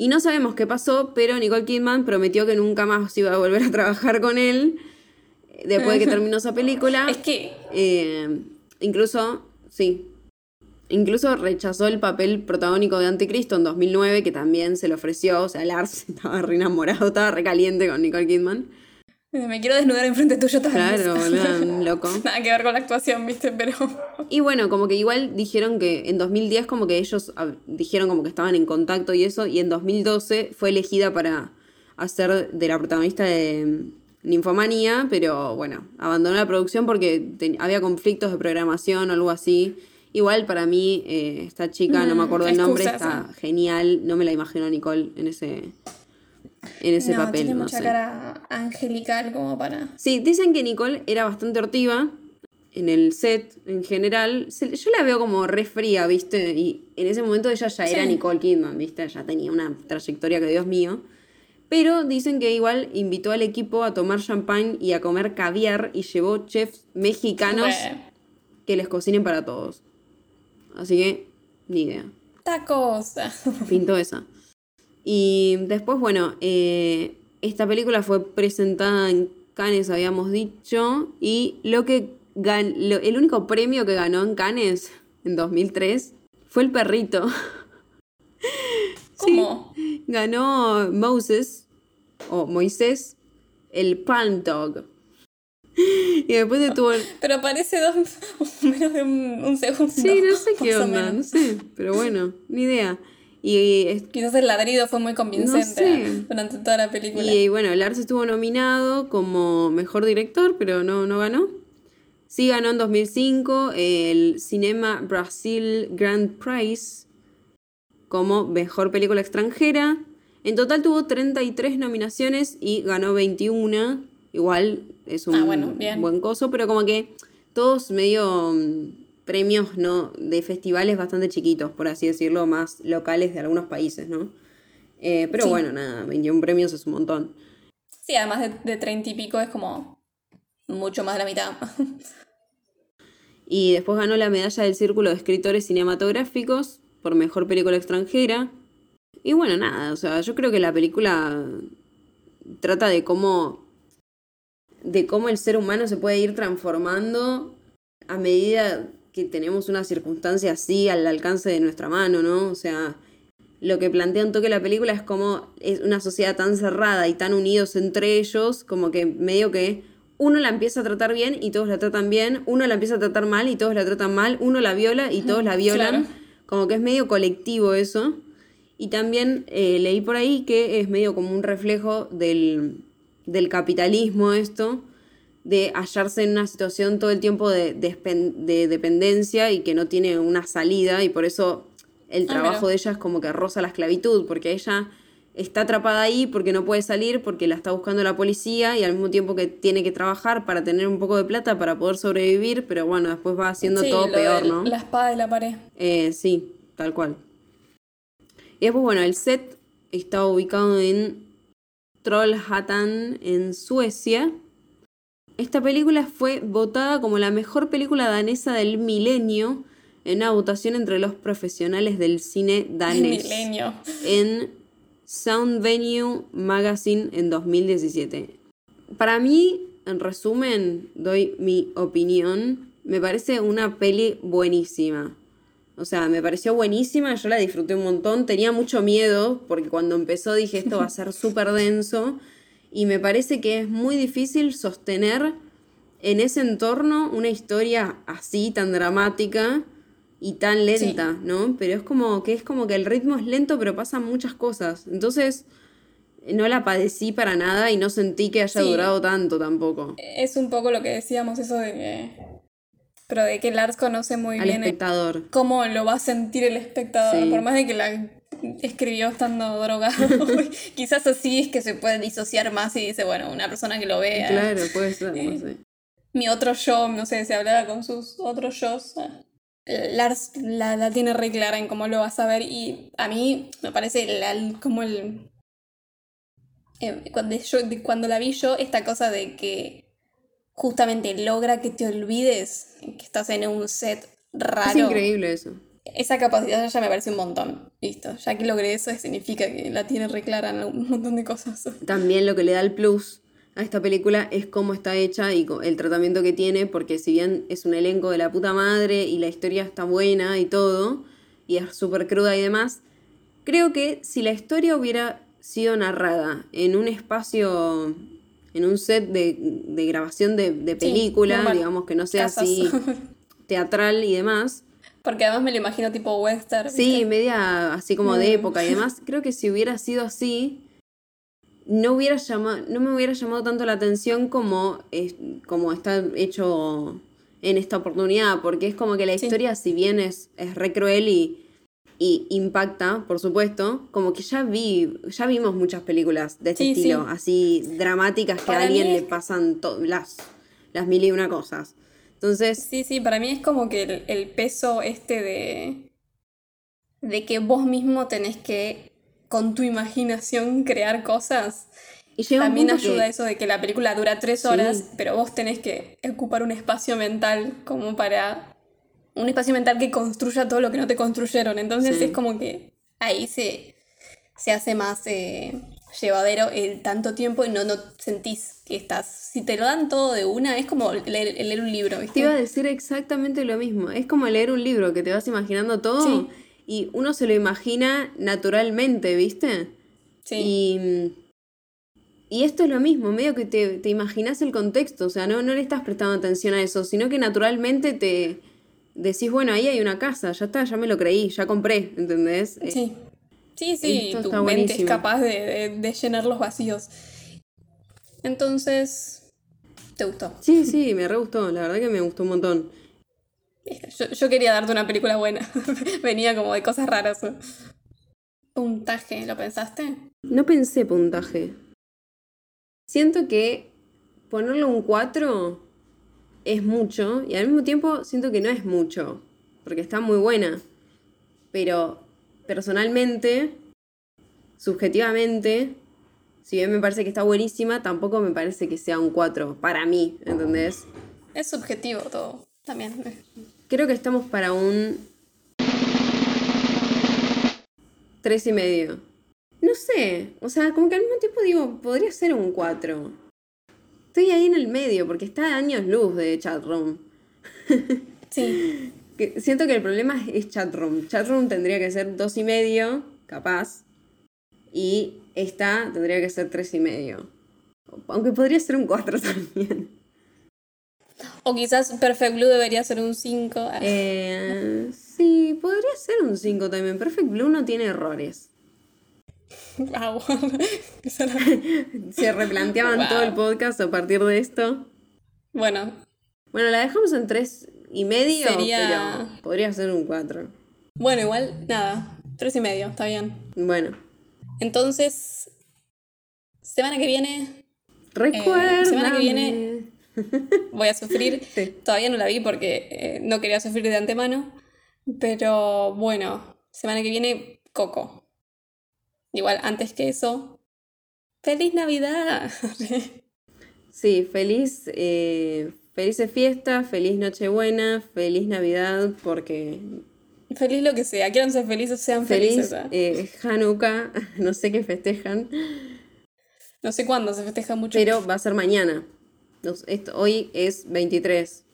Y no sabemos qué pasó, pero Nicole Kidman prometió que nunca más iba a volver a trabajar con él después de que terminó esa película. Es que. Eh, incluso, sí. Incluso rechazó el papel protagónico de Anticristo en 2009, que también se le ofreció. O sea, Lars estaba re enamorado, estaba recaliente con Nicole Kidman. Me quiero desnudar enfrente tuyo también. Claro, loco. Nada que ver con la actuación, viste, pero. Y bueno, como que igual dijeron que en 2010, como que ellos dijeron como que estaban en contacto y eso, y en 2012 fue elegida para hacer de la protagonista de Ninfomanía, pero bueno, abandonó la producción porque había conflictos de programación o algo así. Igual para mí, eh, esta chica, no me acuerdo el nombre, está genial. No me la imagino a Nicole en ese en ese papel. Tiene mucha cara angelical como para. Sí, dicen que Nicole era bastante hortiva en el set en general. yo la veo como re fría, ¿viste? Y en ese momento ella ya era Nicole Kidman, ¿viste? Ya tenía una trayectoria que Dios mío. Pero dicen que igual invitó al equipo a tomar champán y a comer caviar y llevó chefs mexicanos Bueno. que les cocinen para todos. Así que, ni idea. Esta cosa. Pintó esa. Y después, bueno, eh, esta película fue presentada en Cannes, habíamos dicho, y lo que gan- lo- el único premio que ganó en Cannes en 2003 fue el perrito. ¿Cómo? Ganó Moses, o Moisés, el Palm Dog. Y después estuvo... Pero parece dos, menos de un, un segundo. Sí, no sé qué onda, no sé, pero bueno, ni idea. Y Quizás el ladrido fue muy convincente sé. durante toda la película. Y bueno, Lars estuvo nominado como mejor director, pero no, no ganó. Sí ganó en 2005 el Cinema Brasil Grand Prize como mejor película extranjera. En total tuvo 33 nominaciones y ganó 21. Igual es un Ah, bueno, buen coso, pero como que todos medio mm, premios no de festivales bastante chiquitos, por así decirlo, más locales de algunos países, ¿no? Eh, pero Sí. bueno, nada, 21 premios es un montón. Sí, además de, de 30 y pico es como mucho más de la mitad. Y después ganó la medalla del Círculo de Escritores Cinematográficos por Mejor Película Extranjera. Y bueno, nada, o sea, yo creo que la película trata de cómo de cómo el ser humano se puede ir transformando a medida que tenemos una circunstancia así al alcance de nuestra mano, ¿no? O sea, lo que plantea un toque la película es como es una sociedad tan cerrada y tan unidos entre ellos, como que medio que uno la empieza a tratar bien y todos la tratan bien, uno la empieza a tratar mal y todos la tratan mal, uno la viola y todos la violan, Claro. como que es medio colectivo eso. Y también eh, leí por ahí que es medio como un reflejo del, del capitalismo esto, de hallarse en una situación todo el tiempo de, dependencia y que no tiene una salida y por eso el Ah, trabajo de ella es como que roza la esclavitud, porque ella está atrapada ahí porque no puede salir, porque la está buscando la policía y al mismo tiempo que tiene que trabajar para tener un poco de plata para poder sobrevivir, pero bueno, después va haciendo Sí, todo peor, ¿no? La espada de la pared. Eh, sí, tal cual. Y después, bueno, el set está ubicado en Trollhättan, en Suecia. Esta película fue votada como la mejor película danesa del milenio en una votación entre los profesionales del cine danés Milenio. en Sound Venue Magazine en 2017. Para mí, en resumen, doy mi opinión. Me parece una peli buenísima. O sea, me pareció buenísima, yo la disfruté un montón. Tenía mucho miedo porque cuando empezó dije esto va a ser súper denso. Y me parece que es muy difícil sostener en ese entorno una historia así, tan dramática y tan lenta, ¿no? Pero es como que es como que el ritmo es lento, pero pasan muchas cosas. Entonces, no la padecí para nada y no sentí que haya Sí. durado tanto tampoco. Es un poco lo que decíamos, eso de que. Pero de que Lars conoce muy Al bien el- espectador. cómo lo va a sentir el espectador, Sí. por más de que la escribió estando drogado. Quizás así es que se puede disociar más y dice, bueno, una persona que lo vea. Claro, puede ser, no sé. Mi otro yo, no sé, se hablaba con sus otros eh, Lars la, la tiene re clara en cómo lo vas a ver y a mí me parece la- como el... eh, cuando, yo, cuando la vi yo, esta cosa de que justamente logra que te olvides que estás en un set raro. Es increíble eso. Esa capacidad ya me parece un montón. Listo. Ya que logré eso, significa que la tiene re clara en un montón de cosas. También lo que le da el plus a esta película es cómo está hecha y el tratamiento que tiene, porque si bien es un elenco de la puta madre y la historia está buena y todo, y es súper cruda y demás, creo que si la historia hubiera sido narrada en un espacio, en un set de, de grabación de, de película, digamos que no sea Casas. así teatral y demás, Porque además me lo imagino tipo western. Sí, ¿viste? media así como de Mm. época y demás. Creo que si hubiera sido así, no hubiera llamado, no me hubiera llamado tanto la atención como, es- como está hecho en esta oportunidad, porque es como que la Sí. historia, si bien es, es re cruel y, y impacta, por supuesto, como que ya vi, ya vimos muchas películas de este Sí, estilo, sí. así dramáticas que Para a alguien le pasan las, las mil y una cosas. Entonces, Sí, sí, para mí es como que el, el peso este de. de que vos mismo tenés que con tu imaginación crear cosas. Y También ayuda que- eso de que la película dura tres Sí. horas, pero vos tenés que ocupar un espacio mental como para... Un espacio mental que construya todo lo que no te construyeron. Entonces Sí. es como que ahí se, se hace más eh, llevadero el tanto tiempo y no, no sentís que estás... Si te lo dan todo de una, es como leer, leer un libro, ¿viste? Te iba a decir exactamente lo mismo. Es como leer un libro que te vas imaginando todo Sí. y uno se lo imagina naturalmente, ¿viste? Sí. Y, y esto es lo mismo, medio que te, te imaginas el contexto, o sea, no, no le estás prestando atención a eso, sino que naturalmente te decís, bueno, ahí hay una casa, ya está, ya me lo creí, ya compré, ¿entendés? Eh, Sí. Sí, Esto tu mente es capaz de, de- de llenar los vacíos. Entonces, ¿te gustó? Sí, sí, me re gustó, la verdad que me gustó un montón. Yo, yo quería darte una película buena. Venía como de cosas raras. Puntaje, ¿lo pensaste? No pensé puntaje. Siento que ponerle un 4 es mucho y al mismo tiempo siento que no es mucho, porque está muy buena. Pero personalmente, subjetivamente, si bien me parece que está buenísima, tampoco me parece que sea un 4 para mí, ¿entendés? Es subjetivo todo, también. Creo que estamos para un 3 y medio. No sé, o sea, como que al mismo tiempo digo, podría ser un 4. Estoy ahí en el medio porque está a años luz de chatroom. Sí, Que siento que el problema es chatroom. Chatroom tendría que ser dos y medio, capaz. Y esta tendría que ser tres y medio. Aunque podría ser un 4 también. o quizás Perfect Blue debería ser un 5. Eh, sí, podría ser un 5 también. Perfect Blue no tiene errores. Wow. Se replanteaban Wow. todo el podcast a partir de esto. bueno, Bueno, la dejamos en tres y medio, Sería- pero podría ser un 4. bueno, igual, nada. Tres y medio, está bien. Bueno, Entonces, semana que viene recuerda. Eh, semana que viene- voy a sufrir. Sí. Todavía no la vi porque eh, no quería sufrir de antemano. Pero bueno, semana que viene, Coco. Igual, antes que eso, ¡Feliz Navidad! Sí, feliz, eh, felices fiestas, feliz Nochebuena, feliz Navidad, porque feliz lo que sea, quieran ser felices, sean feliz felices. ¿eh? eh, Hanukkah, no sé qué festejan, No sé cuándo se festeja mucho. pero va a ser mañana. Nos- esto- hoy es 23.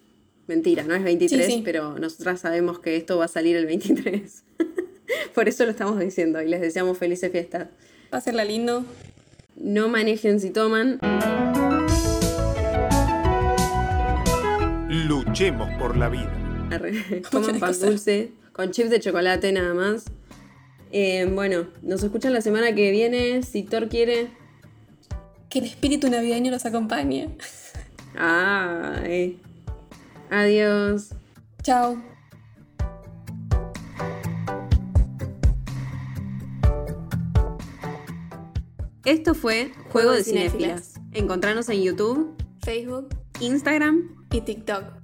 Mentira, no es 23, Sí, sí. pero nosotras sabemos que esto va a salir el 23. Por eso lo estamos diciendo y les deseamos felices fiestas. Pásenla lindo. No manejen si toman. Luchemos por la vida. Coman pan dulce con chips de chocolate nada más. Eh, bueno, nos escuchan la semana que viene. Si Thor quiere. Que el espíritu navideño los acompañe. Ay. Adiós. Chao. Esto fue Juego de Cinéfilas. Encontranos en YouTube, Facebook Instagram y TikTok.